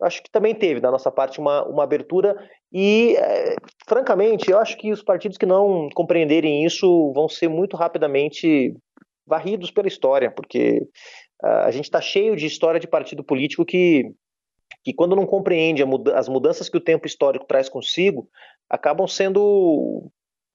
Eu acho que também teve da nossa parte uma, uma abertura e, é, francamente, eu acho que os partidos que não compreenderem isso vão ser muito rapidamente varridos pela história, porque uh, a gente está cheio de história de partido político que que quando não compreende muda as mudanças que o tempo histórico traz consigo, acabam sendo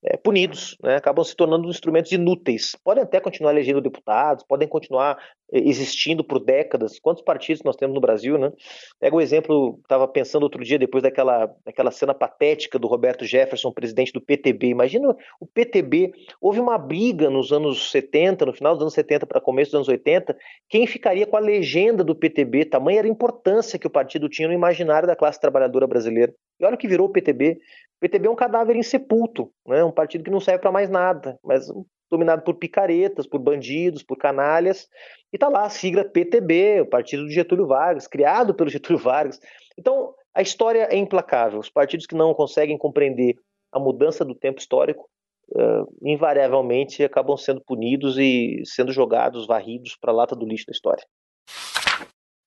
é, punidos, né? acabam se tornando instrumentos inúteis. Podem até continuar elegendo deputados, podem continuar é, existindo por décadas. Quantos partidos nós temos no Brasil, né? Pega o exemplo, estava pensando outro dia, depois daquela, daquela cena patética do Roberto Jefferson, presidente do PTB. Imagina o PTB. Houve uma briga nos anos 70, no final dos anos 70 para começo dos anos 80, quem ficaria com a legenda do PTB, tamanha era a importância que o partido tinha no imaginário da classe trabalhadora brasileira. E olha o que virou o PTB. PTB é um cadáver insepulto, né? um partido que não serve para mais nada, mas dominado por picaretas, por bandidos, por canalhas, e está lá a sigla PTB, o partido do Getúlio Vargas, criado pelo Getúlio Vargas. Então, a história é implacável. Os partidos que não conseguem compreender a mudança do tempo histórico, uh, invariavelmente acabam sendo punidos e sendo jogados, varridos para a lata do lixo da história.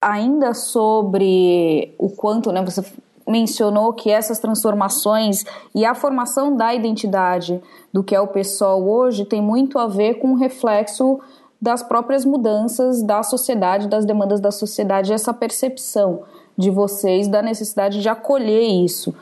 Ainda sobre o quanto, né, você mencionou que essas transformações e a formação da identidade do que é o pessoal hoje tem muito a ver com o reflexo das próprias mudanças da sociedade, das demandas da sociedade, essa percepção de vocês da necessidade de acolher isso.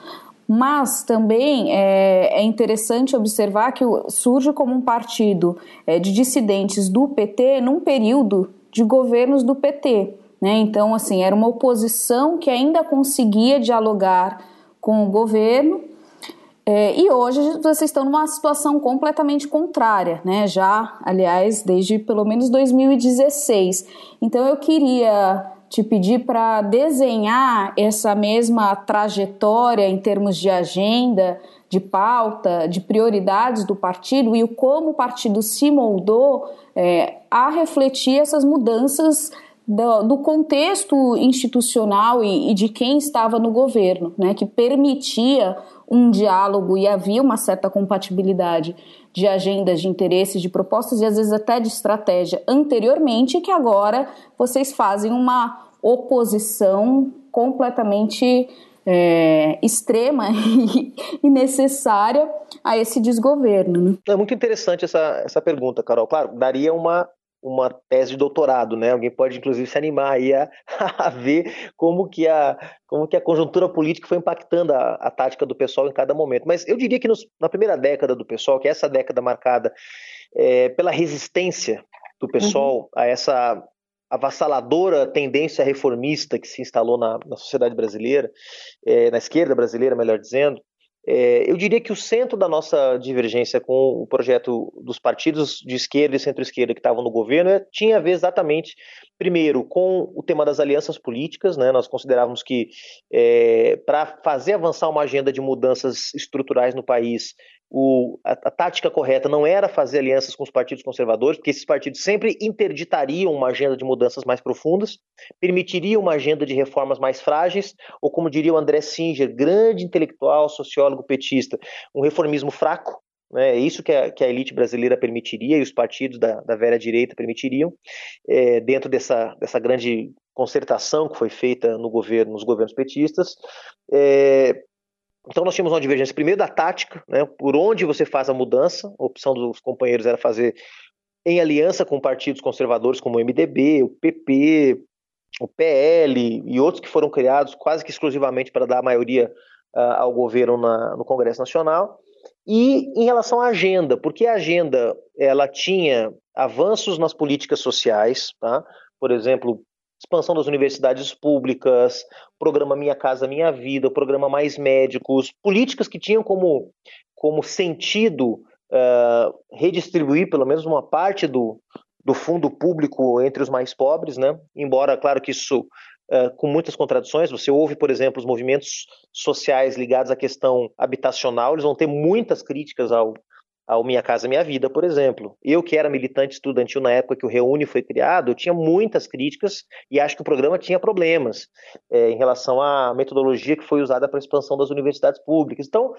Mas também é, é interessante observar que surge como um partido é, de dissidentes do PT num período de governos do PT. Né? Então, assim, era uma oposição que ainda conseguia dialogar com o governo. É, e hoje vocês estão numa situação completamente contrária, né? Já, aliás, desde pelo menos 2016. Então eu queria te pedir para desenhar essa mesma trajetória em termos de agenda, de pauta, de prioridades do partido e como o partido se moldou é, a refletir essas mudanças do, do contexto institucional e, e, de quem estava no governo, né, que permitia um diálogo e havia uma certa compatibilidade de agendas, de interesses, de propostas e às vezes até de estratégia anteriormente, que agora vocês fazem uma oposição completamente é, extrema <laughs> e necessária a esse desgoverno. Né? É muito interessante essa, essa pergunta, Carol. Claro, daria uma uma tese de doutorado, né? Alguém pode inclusive se animar aí a, <laughs> a ver como que a, como que a conjuntura política foi impactando a, a tática do pessoal em cada momento. Mas eu diria que nos, na primeira década do pessoal, que é essa década marcada é, pela resistência do pessoal uhum. a essa avassaladora tendência reformista que se instalou na, na sociedade brasileira, é, na esquerda brasileira, melhor dizendo, é, eu diria que o centro da nossa divergência com o projeto dos partidos de esquerda e centro-esquerda que estavam no governo é, tinha a ver exatamente, primeiro, com o tema das alianças políticas. Né? Nós considerávamos que, é, para fazer avançar uma agenda de mudanças estruturais no país, o, a, a, tática correta não era fazer alianças com os partidos conservadores, porque esses partidos sempre interditariam uma agenda de mudanças mais profundas, permitiriam uma agenda de reformas mais frágeis, ou como diria o André Singer, grande intelectual, sociólogo petista, um reformismo fraco. Né, é isso que a, que a elite brasileira permitiria e os partidos da, da velha direita permitiriam, é, dentro dessa, dessa grande concertação que foi feita no governo, nos governos petistas. É, então nós tínhamos uma divergência primeiro da tática, né, por onde você faz a mudança. A opção dos companheiros era fazer em aliança com partidos conservadores como o MDB, o PP, o PL e outros que foram criados quase que exclusivamente para dar a maioria uh, ao governo na, no Congresso Nacional. E em relação à agenda, porque a agenda ela tinha avanços nas políticas sociais, tá? por exemplo, expansão das universidades públicas, programa Minha Casa Minha Vida, programa Mais Médicos, políticas que tinham como, como sentido uh, redistribuir pelo menos uma parte do, do fundo público entre os mais pobres, né? embora, claro que isso Uh, com muitas contradições. Você ouve, por exemplo, os movimentos sociais ligados à questão habitacional, eles vão ter muitas críticas ao, ao Minha Casa Minha Vida, por exemplo. Eu, que era militante estudantil na época que o Reúne foi criado, eu tinha muitas críticas e acho que o programa tinha problemas é, em relação à metodologia que foi usada para a expansão das universidades públicas. Então,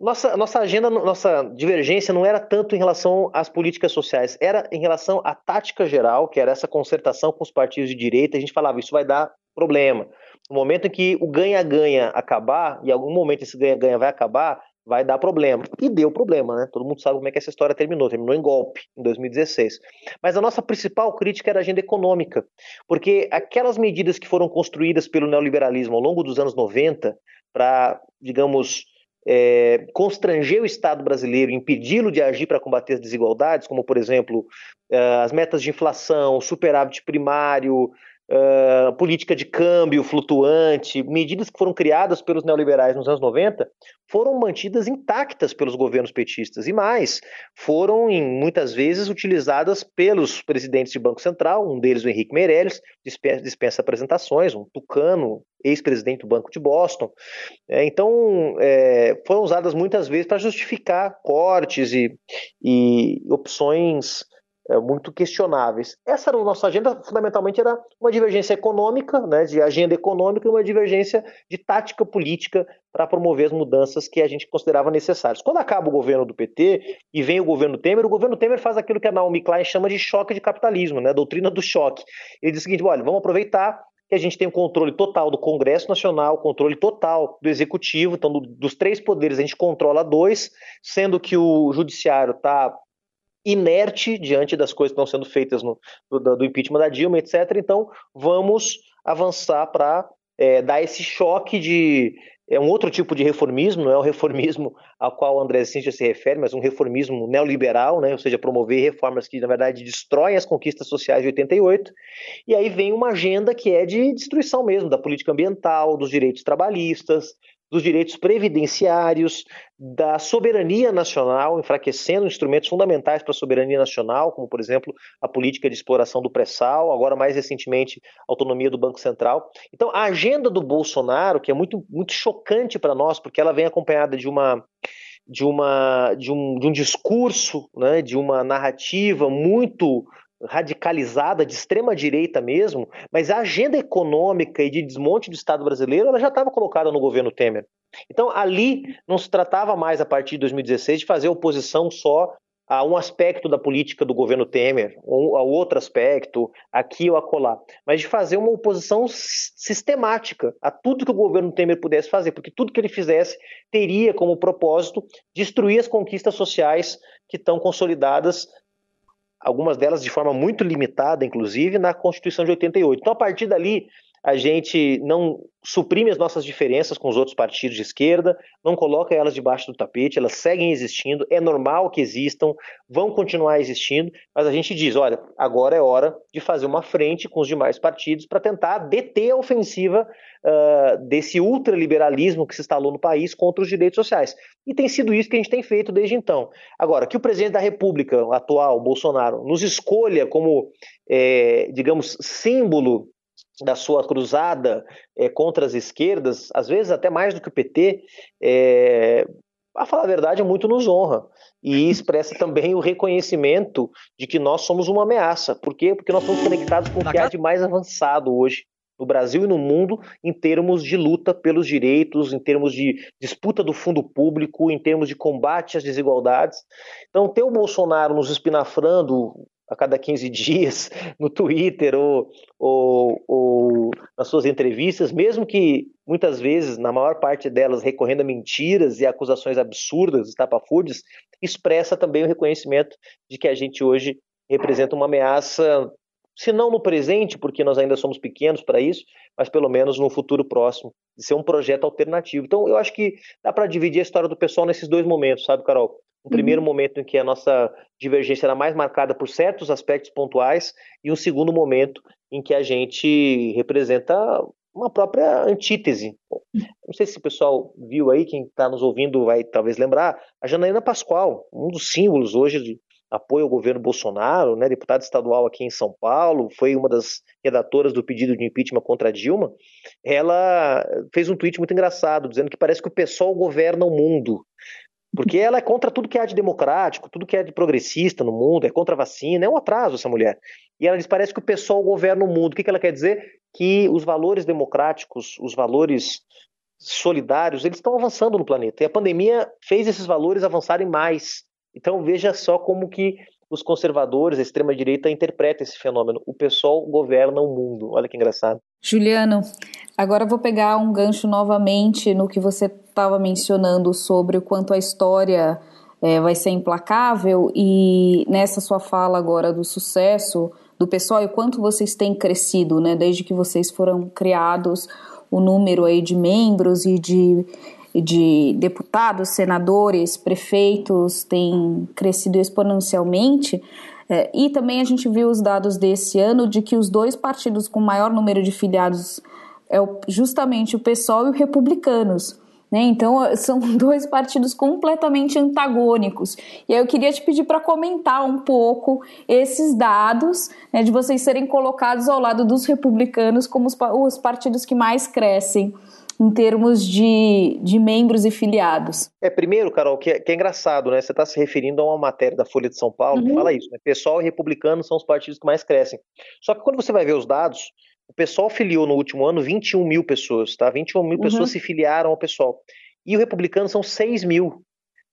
nossa, nossa agenda, nossa divergência não era tanto em relação às políticas sociais, era em relação à tática geral, que era essa concertação com os partidos de direita. A gente falava, isso vai dar problema. No momento em que o ganha-ganha acabar, e em algum momento esse ganha-ganha vai acabar, vai dar problema. E deu problema, né? Todo mundo sabe como é que essa história terminou. Terminou em golpe, em 2016. Mas a nossa principal crítica era a agenda econômica, porque aquelas medidas que foram construídas pelo neoliberalismo ao longo dos anos 90 para, digamos, é, constranger o Estado brasileiro, impedi-lo de agir para combater as desigualdades, como, por exemplo, é, as metas de inflação, superávit primário, uh, política de câmbio flutuante, medidas que foram criadas pelos neoliberais nos anos 90, foram mantidas intactas pelos governos petistas e mais, foram em, muitas vezes utilizadas pelos presidentes de Banco Central, um deles o Henrique Meirelles, dispensa, dispensa apresentações, um tucano, ex-presidente do Banco de Boston. É, então, é, foram usadas muitas vezes para justificar cortes e, e opções é, muito questionáveis. Essa era a nossa agenda, fundamentalmente era uma divergência econômica, né, de agenda econômica e uma divergência de tática política para promover as mudanças que a gente considerava necessárias. Quando acaba o governo do PT e vem o governo Temer, o governo Temer faz aquilo que a Naomi Klein chama de choque de capitalismo, né, doutrina do choque. Ele diz o seguinte, olha, vamos aproveitar que a gente tem o controle total do Congresso Nacional, controle total do Executivo, então do, dos três poderes a gente controla dois, sendo que o Judiciário está inerte diante das coisas que estão sendo feitas no, do, do impeachment da Dilma, etc. Então, vamos avançar para é, dar esse choque de. É um outro tipo de reformismo, não é o reformismo ao qual o André Cintia se refere, mas um reformismo neoliberal, né? ou seja, promover reformas que, na verdade, destroem as conquistas sociais de 88. E aí vem uma agenda que é de destruição mesmo da política ambiental, dos direitos trabalhistas, dos direitos previdenciários, da soberania nacional, enfraquecendo instrumentos fundamentais para a soberania nacional, como, por exemplo, a política de exploração do pré-sal, agora mais recentemente, a autonomia do Banco Central. Então, a agenda do Bolsonaro, que é muito, muito chocante para nós, porque ela vem acompanhada de uma de, uma, de, um, de um discurso, né, de uma narrativa muito radicalizada de extrema direita mesmo, mas a agenda econômica e de desmonte do Estado brasileiro ela já estava colocada no governo Temer. Então ali não se tratava mais a partir de 2016 de fazer oposição só a um aspecto da política do governo Temer, ou a outro aspecto, aqui ou acolá, mas de fazer uma oposição sistemática a tudo que o governo Temer pudesse fazer, porque tudo que ele fizesse teria como propósito destruir as conquistas sociais que estão consolidadas algumas delas de forma muito limitada, inclusive, na Constituição de 88. Então, a partir dali, a gente não suprime as nossas diferenças com os outros partidos de esquerda, não coloca elas debaixo do tapete, elas seguem existindo, é normal que existam, vão continuar existindo, mas a gente diz, olha, agora é hora de fazer uma frente com os demais partidos para tentar deter a ofensiva uh, desse ultraliberalismo que se instalou no país contra os direitos sociais. E tem sido isso que a gente tem feito desde então. Agora, que o presidente da República atual, Bolsonaro, nos escolha como, é, digamos, símbolo da sua cruzada é, contra as esquerdas, às vezes até mais do que o PT, é, a falar a verdade, muito nos honra. E expressa também o reconhecimento de que nós somos uma ameaça. Por quê? Porque nós estamos conectados com o que há de mais avançado hoje no Brasil e no mundo em termos de luta pelos direitos, em termos de disputa do fundo público, em termos de combate às desigualdades. Então, ter o Bolsonaro nos espinafrando a cada 15 dias <laughs> no Twitter ou, ou, ou, nas suas entrevistas, mesmo que muitas vezes, na maior parte delas, recorrendo a mentiras e acusações absurdas, estapafúrdias, expressa também o reconhecimento de que a gente hoje representa uma ameaça se não no presente, porque nós ainda somos pequenos para isso, mas pelo menos no futuro próximo, de ser um projeto alternativo. Então, eu acho que dá para dividir a história do pessoal nesses dois momentos, sabe, Carol? Um primeiro uhum. momento em que a nossa divergência era mais marcada por certos aspectos pontuais, e um segundo momento em que a gente representa uma própria antítese. Não sei se o pessoal viu aí, quem está nos ouvindo vai talvez lembrar, a Janaína Pascoal, um dos símbolos hoje de apoio ao governo Bolsonaro, né, deputada estadual aqui em São Paulo, foi uma das redatoras do pedido de impeachment contra a Dilma. Ela fez um tweet muito engraçado, dizendo que parece que o pessoal governa o mundo. Porque ela é contra tudo que há de democrático, tudo que é de progressista no mundo, é contra a vacina, é um atraso essa mulher. E ela diz: parece que o pessoal governa o mundo. O que, que ela quer dizer? Que os valores democráticos, os valores solidários, eles estão avançando no planeta. E a pandemia fez esses valores avançarem mais. Então veja só como que os conservadores, a extrema-direita, interpretam esse fenômeno. O pessoal governa o mundo. Olha que engraçado. Juliano, agora vou pegar um gancho novamente no que você estava mencionando sobre o quanto a história é, vai ser implacável e nessa sua fala agora do sucesso do pessoal e quanto vocês têm crescido, né, desde que vocês foram criados, o número aí de membros e de de deputados, senadores, prefeitos tem crescido exponencialmente. É, e também a gente viu os dados desse ano de que os dois partidos com maior número de filiados é justamente o PSOL e o Republicanos. Né? Então, <laughs> são dois partidos completamente antagônicos. E aí eu queria te pedir para comentar um pouco esses dados, né, de vocês serem colocados ao lado dos republicanos como os, os partidos que mais crescem em termos de, de membros e filiados? É, primeiro, Carol, que é, que é engraçado, né? Você está se referindo a uma matéria da Folha de São Paulo uhum. que fala isso, né? Pessoal e republicano são os partidos que mais crescem. Só que quando você vai ver os dados, o pessoal filiou no último ano 21 mil pessoas, tá? 21 mil uhum. pessoas se filiaram ao pessoal. E o republicano são 6 mil.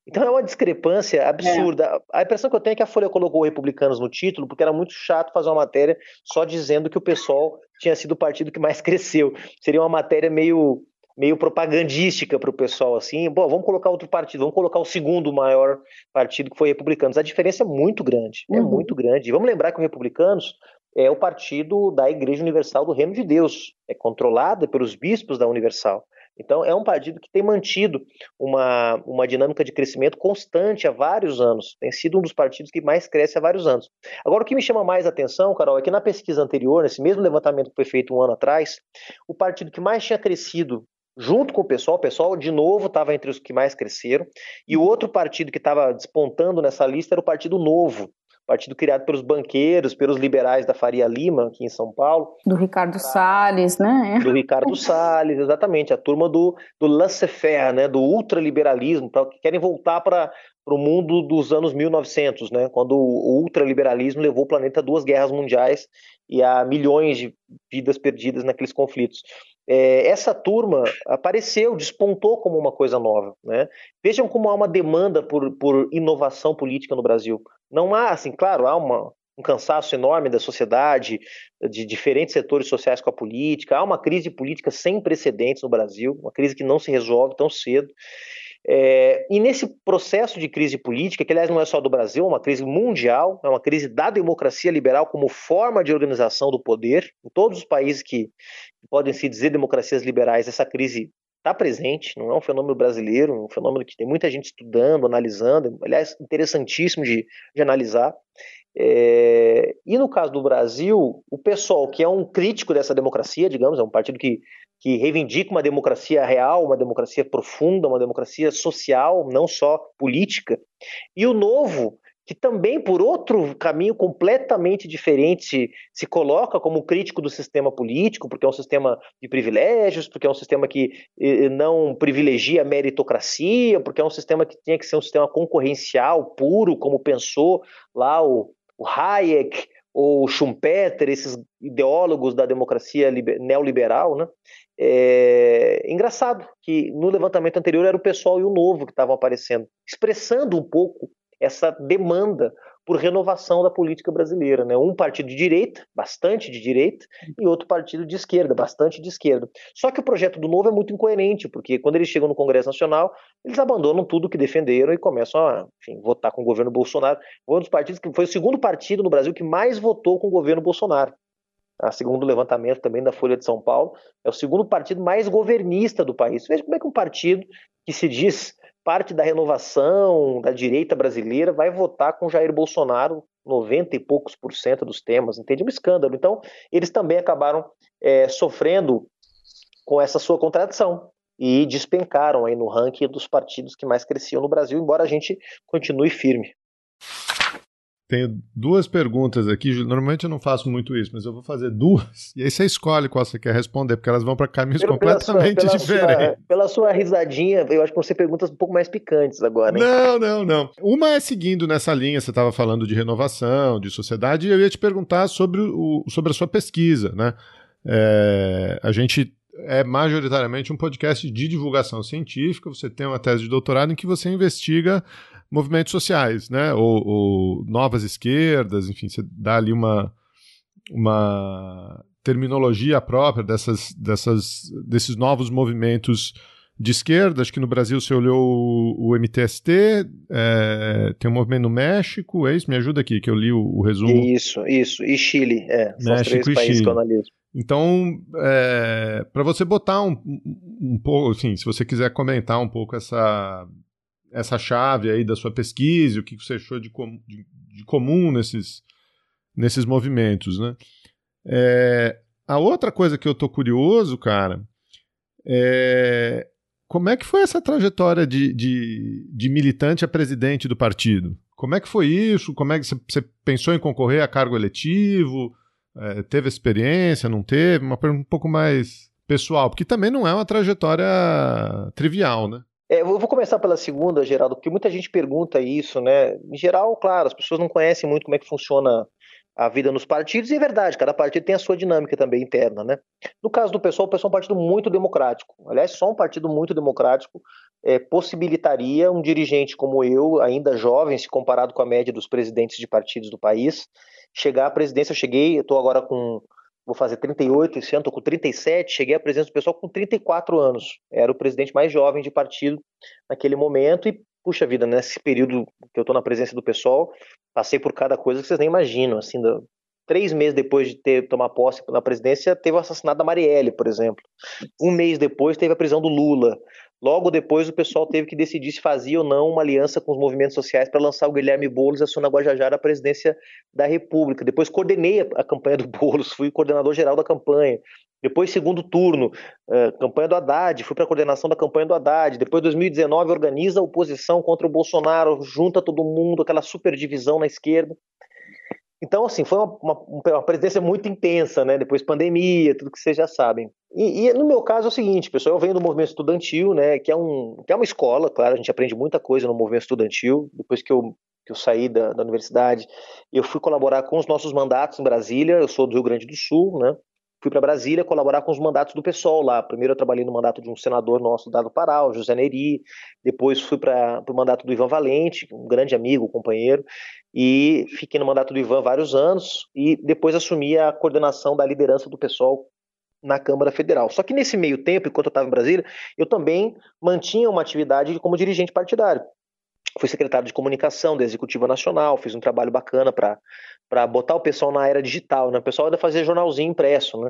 Então é uma discrepância absurda. É. A impressão que eu tenho é que a Folha colocou republicanos no título porque era muito chato fazer uma matéria só dizendo que o pessoal tinha sido o partido que mais <laughs> cresceu. Seria uma matéria meio meio propagandística para o pessoal assim, bom, vamos colocar outro partido, vamos colocar o segundo maior partido que foi Republicanos. A diferença é muito grande, é uhum. é muito grande. E vamos lembrar que o Republicanos é o partido da Igreja Universal do Reino de Deus, é controlada pelos bispos da Universal. Então, é um partido que tem mantido uma, uma dinâmica de crescimento constante há vários anos. Tem sido um dos partidos que mais cresce há vários anos. Agora, o que me chama mais atenção, Carol, é que na pesquisa anterior, nesse mesmo levantamento que foi feito um ano atrás, o partido que mais tinha crescido junto com o pessoal, o pessoal de novo estava entre os que mais cresceram, e o outro partido que estava despontando nessa lista era o Partido Novo, partido criado pelos banqueiros, pelos liberais da Faria Lima, aqui em São Paulo. Do Ricardo Salles, né? Do Ricardo Salles, exatamente, a turma do, do laissez-faire, né, do ultraliberalismo, que querem voltar para o mundo dos anos 1900, né, quando o ultraliberalismo levou o planeta a duas guerras mundiais e a milhões de vidas perdidas naqueles conflitos é, essa turma apareceu, despontou como uma coisa nova. Né? Vejam como há uma demanda por, por inovação política no Brasil. Não há, assim, claro, há uma, um cansaço enorme da sociedade, de diferentes setores sociais com a política, há uma crise política sem precedentes no Brasil, uma crise que não se resolve tão cedo. É, e nesse processo de crise política, que aliás não é só do Brasil, é uma crise mundial, é uma crise da democracia liberal como forma de organização do poder, em todos os países que, podem se dizer democracias liberais, essa crise está presente, não é um fenômeno brasileiro, é um fenômeno que tem muita gente estudando, analisando, aliás, interessantíssimo de, de analisar. É, e no caso do Brasil, o pessoal que é um crítico dessa democracia, digamos, é um partido que que reivindica uma democracia real, uma democracia profunda, uma democracia social, não só política. E o novo, que também, por outro caminho completamente diferente, se coloca como crítico do sistema político, porque é um sistema de privilégios, porque é um sistema que eh, não privilegia a meritocracia, porque é um sistema que tinha que ser um sistema concorrencial, puro, como pensou lá o, o Hayek ou Schumpeter, esses ideólogos da democracia neoliberal, né? É engraçado que no levantamento anterior era o pessoal e o novo que estavam aparecendo, expressando um pouco essa demanda por renovação da política brasileira. Né? Um partido de direita, bastante de direita, e outro partido de esquerda, bastante de esquerda. Só que o projeto do Novo é muito incoerente, porque quando eles chegam no Congresso Nacional, eles abandonam tudo que defenderam e começam a enfim, votar com o governo Bolsonaro. Foi um dos partidos que foi o segundo partido no Brasil que mais votou com o governo Bolsonaro. A segundo o levantamento também da Folha de São Paulo, é o segundo partido mais governista do país. Veja como é que um partido que se diz parte da renovação da direita brasileira vai votar com Jair Bolsonaro 90 e poucos por cento dos temas, entende? Um escândalo. Então, eles também acabaram é, sofrendo com essa sua contradição e despencaram aí no ranking dos partidos que mais cresciam no Brasil, embora a gente continue firme. Tenho duas perguntas aqui. Normalmente eu não faço muito isso, mas eu vou fazer duas. E aí você escolhe qual você quer responder, porque elas vão para caminhos pelo, completamente pela sua, pela diferentes. Sua, pela sua risadinha, eu acho que você perguntas um pouco mais picantes agora. Hein? Não, não, não. Uma é seguindo nessa linha, você estava falando de renovação, de sociedade, e eu ia te perguntar sobre, o, sobre a sua pesquisa. Né? É, a gente é majoritariamente um podcast de divulgação científica. Você tem uma tese de doutorado em que você investiga movimentos sociais, né? Ou, ou, novas esquerdas, enfim, você dá ali uma, uma terminologia própria dessas, dessas, desses novos movimentos de esquerda. Acho que no Brasil você olhou o, o MTST, é, tem um movimento no México, é isso? Me ajuda aqui, que eu li o, o resumo. Isso, isso. E Chile, é. São México os três países Chile. que eu analiso. Então, é, para você botar um, um, pouco, assim, se você quiser comentar um pouco essa essa chave aí da sua pesquisa, o que você achou de, com, de, de comum nesses, nesses movimentos, né? É, a outra coisa que eu tô curioso, cara, é como é que foi essa trajetória de, de, de militante a presidente do partido? Como é que foi isso? Como é que você pensou em concorrer a cargo eletivo? É, teve experiência? Não teve? Uma pergunta um pouco mais pessoal, porque também não é uma trajetória trivial, né? É, eu vou começar pela segunda, Geraldo, porque muita gente pergunta isso, né? Em geral, claro, as pessoas não conhecem muito como é que funciona a vida nos partidos, e é verdade, cada partido tem a sua dinâmica também interna, né? No caso do PSOL, o PSOL é um partido muito democrático. Aliás, só um partido muito democrático é, possibilitaria um dirigente como eu, ainda jovem, se comparado com a média dos presidentes de partidos do país, chegar à presidência. Eu cheguei, eu estou agora com vou fazer 38 esse ano, estou com 37, cheguei à presença do pessoal com 34 anos. Era o presidente mais jovem de partido naquele momento e, puxa vida, nesse período que eu estou na presença do pessoal, passei por cada coisa que vocês nem imaginam, assim, do, três meses depois de ter tomar posse na presidência, teve o assassinato da Marielle, por exemplo. Um mês depois teve a prisão do Lula. Logo depois, o pessoal teve que decidir se fazia ou não uma aliança com os movimentos sociais para lançar o Guilherme Boulos e a Sônia Guajajara à presidência da República. Depois, coordenei a campanha do <laughs> Boulos, fui coordenador geral da campanha. Depois, segundo turno, uh, campanha do Haddad, fui para a coordenação da campanha do Haddad. Depois, 2019, organiza a oposição contra o Bolsonaro, junta todo mundo, aquela super divisão na esquerda. Então, assim, foi uma, uma, uma, presidência muito intensa, né? Depois pandemia, tudo que vocês já sabem. E, e, no meu caso é o seguinte, pessoal, eu venho do movimento estudantil, né? Que é, um, que é uma escola, claro, a gente aprende muita coisa no movimento estudantil. Depois que eu, que eu saí da, da universidade, eu fui colaborar com os nossos mandatos em Brasília. Eu sou do Rio Grande do Sul, né? Fui para Brasília colaborar com os mandatos do PSOL lá. Primeiro eu trabalhei no mandato de um senador nosso, Dado Pará, o José Neri. Depois fui para o mandato do Ivan Valente, um grande amigo, companheiro e fiquei no mandato do Ivan vários anos e depois assumi a coordenação da liderança do pessoal na Câmara Federal. Só que nesse meio tempo, enquanto eu estava em Brasília, eu também mantinha uma atividade como dirigente partidário. Fui secretário de comunicação da Executiva Nacional, fiz um trabalho bacana para para botar o pessoal na era digital, né? O pessoal ainda fazia jornalzinho impresso, né?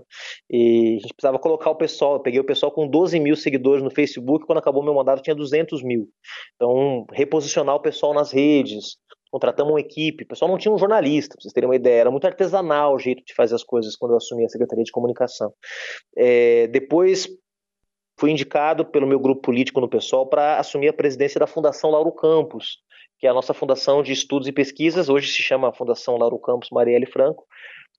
E a gente precisava colocar o pessoal. Eu peguei o pessoal com 12 mil seguidores no Facebook, quando acabou meu mandato tinha 200 mil. Então, reposicionar o pessoal nas redes, contratamos uma equipe, o pessoal não tinha um jornalista, pra vocês terem uma ideia, era muito artesanal o jeito de fazer as coisas quando eu assumi a Secretaria de Comunicação. É, depois fui indicado pelo meu grupo político no PSOL para assumir a presidência da Fundação Lauro Campos, que é a nossa fundação de estudos e pesquisas, hoje se chama Fundação Lauro Campos Marielle Franco,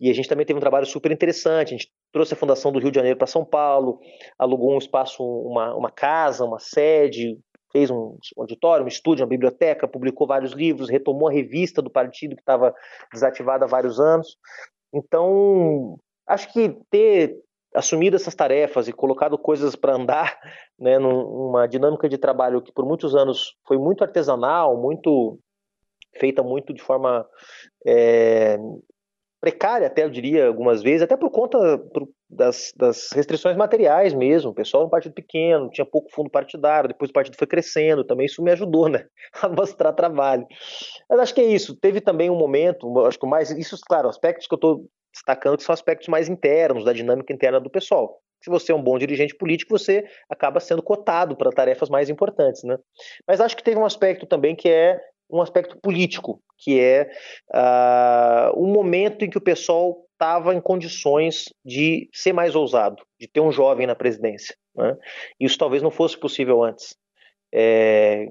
e a gente também teve um trabalho super interessante. A gente trouxe a fundação do Rio de Janeiro para São Paulo, alugou um espaço, uma, uma casa, uma sede, fez um auditório, um estúdio, uma biblioteca, publicou vários livros, retomou a revista do partido que estava desativada há vários anos. Então, acho que ter assumido essas tarefas e colocado coisas para andar, <laughs> né, numa dinâmica de trabalho que por muitos anos foi muito artesanal, muito feita muito de forma é, precária, até eu diria algumas vezes, até por conta das, das, restrições materiais mesmo. O pessoal era um partido pequeno, tinha pouco fundo partidário, depois o partido foi crescendo, também isso me ajudou né, <laughs> a mostrar trabalho. Mas acho que é isso. Teve também um momento, acho que mais. Isso, claro, aspectos que eu estou destacando que são aspectos mais internos, da dinâmica interna do pessoal. Se você é um bom dirigente político, você acaba sendo cotado para tarefas mais importantes, né? Mas acho que teve um aspecto também que é um aspecto político, que é uh, um momento em que o pessoal estava em condições de ser mais ousado, de ter um jovem na presidência. Né? Isso talvez não fosse possível antes. É,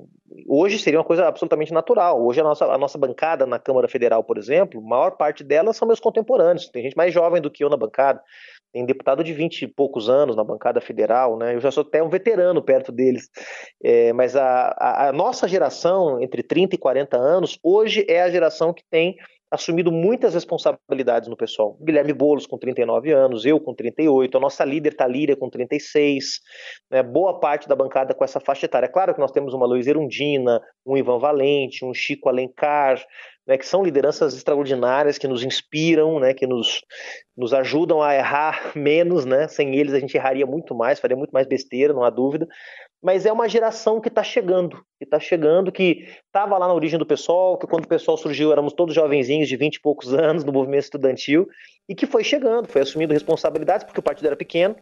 hoje seria uma coisa absolutamente natural. Hoje a nossa, a nossa bancada na Câmara Federal, por exemplo, a maior parte delas são meus contemporâneos. Tem gente mais jovem do que eu na bancada. Tem deputado de 20 e poucos anos na bancada federal, né? Eu já sou até um veterano perto deles. É, mas a, a, a nossa geração, entre 30 e 40 anos, hoje é a geração que tem assumido muitas responsabilidades no pessoal. Guilherme Boulos com 39 anos, eu com 38, a nossa líder Talíria com 36, né, boa parte da bancada com essa faixa etária. Claro que nós temos uma Luiz Erundina, um Ivan Valente, um Chico Alencar, né, que são lideranças extraordinárias que nos inspiram, né, que nos, nos ajudam a errar menos, né? Sem eles a gente erraria muito mais, faria muito mais besteira, não há dúvida mas é uma geração que está chegando, que está chegando, que estava lá na origem do pessoal, que quando o pessoal surgiu éramos todos jovenzinhos de 20 e poucos <laughs> anos no movimento estudantil, e que foi chegando, foi assumindo responsabilidades, porque o partido era pequeno,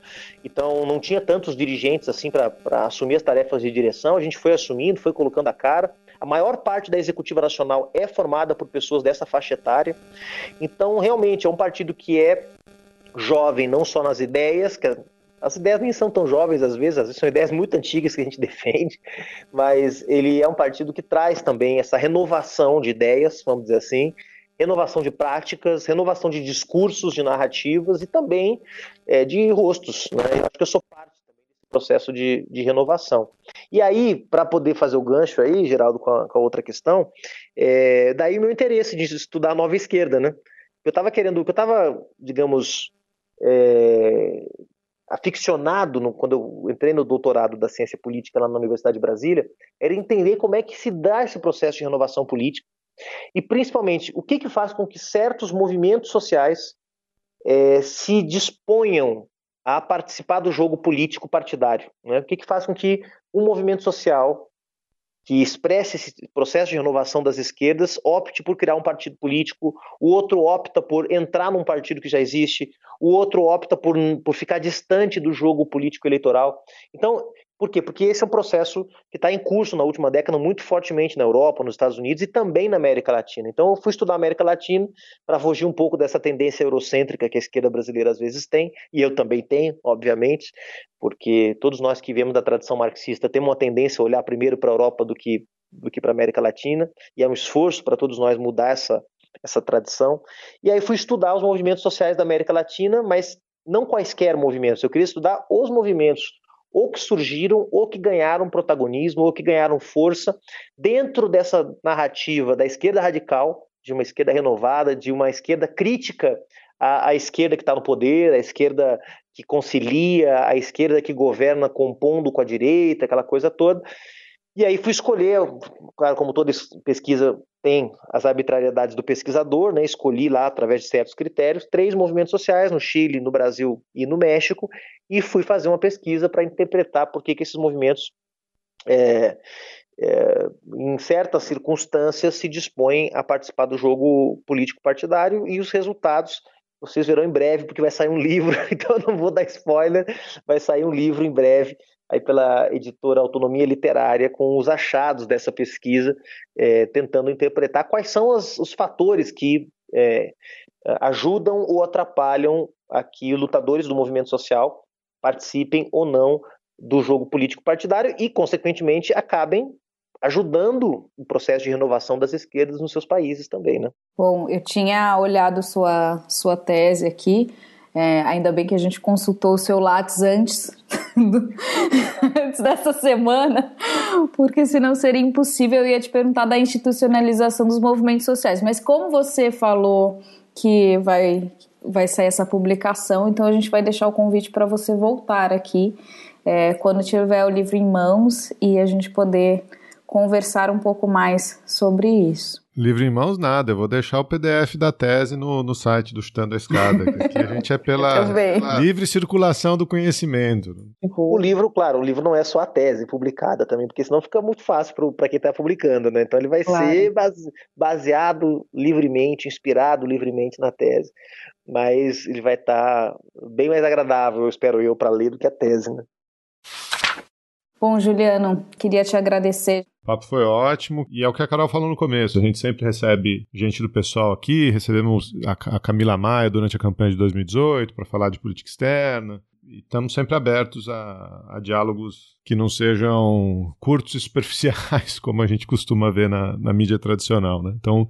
então não tinha tantos dirigentes assim para assumir as tarefas de direção, a gente foi assumindo, foi colocando a cara. A maior parte da executiva nacional é formada por pessoas dessa faixa etária, então realmente é um partido que é jovem não só nas ideias, que as ideias nem são tão jovens às vezes, às vezes são ideias muito antigas que a gente <laughs> defende, mas ele é um partido que traz também essa renovação de ideias, vamos dizer assim, renovação de práticas, renovação de discursos, de narrativas e também é, de rostos. Né? Eu acho que eu sou parte também desse processo de, de renovação. E aí, para poder fazer o gancho aí, Geraldo, com a, com a outra questão, é, daí o meu interesse de estudar a nova esquerda, né? Eu estava querendo, eu estava, digamos, é, aficionado, no, quando eu entrei no doutorado da ciência política lá na Universidade de Brasília, era entender como é que se dá esse processo de renovação política e, principalmente, o que, que faz com que certos movimentos sociais é, se disponham a participar do jogo político partidário. Né? O que, que faz com que um movimento social que expresse esse processo de renovação das esquerdas opte por criar um partido político, o outro opta por entrar num partido que já existe, o outro opta por, por ficar distante do jogo político eleitoral. Então, por quê? Porque esse é um processo que está em curso na última década muito fortemente na Europa, nos Estados Unidos e também na América Latina. Então eu fui estudar a América Latina para fugir um pouco dessa tendência eurocêntrica que a esquerda brasileira às vezes tem, e eu também tenho, obviamente, porque todos nós que viemos da tradição marxista temos uma tendência a olhar primeiro para a Europa do que, do que para a América Latina, e é um esforço para todos nós mudar essa, essa tradição. E aí fui estudar os movimentos sociais da América Latina, mas não quaisquer movimentos, eu queria estudar os movimentos ou que surgiram, ou que ganharam protagonismo, ou que ganharam força dentro dessa narrativa da esquerda radical, de uma esquerda renovada, de uma esquerda crítica à, à esquerda que está no poder, à esquerda que concilia, à esquerda que governa compondo com a direita, aquela coisa toda. E aí fui escolher, claro, como toda pesquisa tem as arbitrariedades do pesquisador, né? Escolhi lá através de certos critérios três movimentos sociais no Chile, no Brasil e no México e fui fazer uma pesquisa para interpretar por que, que esses movimentos é, é, em certas circunstâncias se dispõem a participar do jogo político partidário e os resultados vocês verão em breve porque vai sair um <laughs> livro, então eu não vou dar spoiler, vai sair um livro em breve aí pela editora Autonomia Literária, com os achados dessa pesquisa, é, tentando interpretar quais são os fatores que é, ajudam ou atrapalham a que lutadores do movimento social participem ou não do jogo político partidário e, consequentemente, acabem ajudando o processo de renovação das esquerdas nos seus países também, né? Bom, eu tinha olhado sua, sua tese aqui, é, ainda bem que a gente consultou o seu Lattes antes, do, antes dessa semana, porque senão seria impossível. Eu ia te perguntar da institucionalização dos movimentos sociais. Mas como você falou que vai, vai sair essa publicação, então a gente vai deixar o convite para você voltar aqui é, quando tiver o livro em mãos e a gente poder conversar um pouco mais sobre isso. Livro em mãos, nada. Eu vou deixar o PDF da tese no, no site do Chutando a Escada. Aqui a gente é pela, <laughs> pela livre circulação do conhecimento. O livro, claro, o livro não é só a tese publicada também, porque senão fica muito fácil para quem está publicando, né? Então ele vai claro. ser base, baseado livremente, inspirado livremente na tese. Mas ele vai estar tá bem mais agradável, espero eu, para ler do que a tese, né? Bom, Juliano, queria te agradecer. O papo foi ótimo e é o que a Carol falou no começo. A gente sempre recebe gente do pessoal aqui, recebemos a Camila Maia durante a campanha de 2018 para falar de política externa. E estamos sempre abertos a, a, diálogos que não sejam curtos e <laughs> superficiais, como a gente costuma ver na, na mídia tradicional. Né? Então,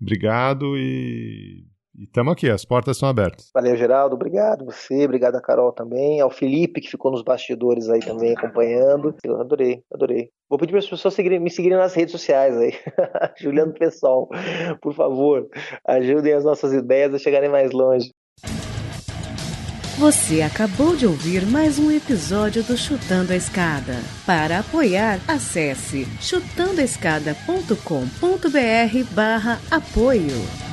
obrigado e e estamos aqui, as portas estão abertas. Valeu, Geraldo, obrigado você, obrigado a Carol também, ao Felipe que ficou nos bastidores aí também acompanhando. Eu adorei, adorei. Vou pedir para as pessoas seguirem, me seguirem nas redes sociais aí. <laughs> Juliano Pessoal, por favor, ajudem as nossas ideias a chegarem mais longe. Você acabou de ouvir mais um episódio do Chutando a Escada. Para apoiar, acesse chutandoaescada.com.br barra apoio.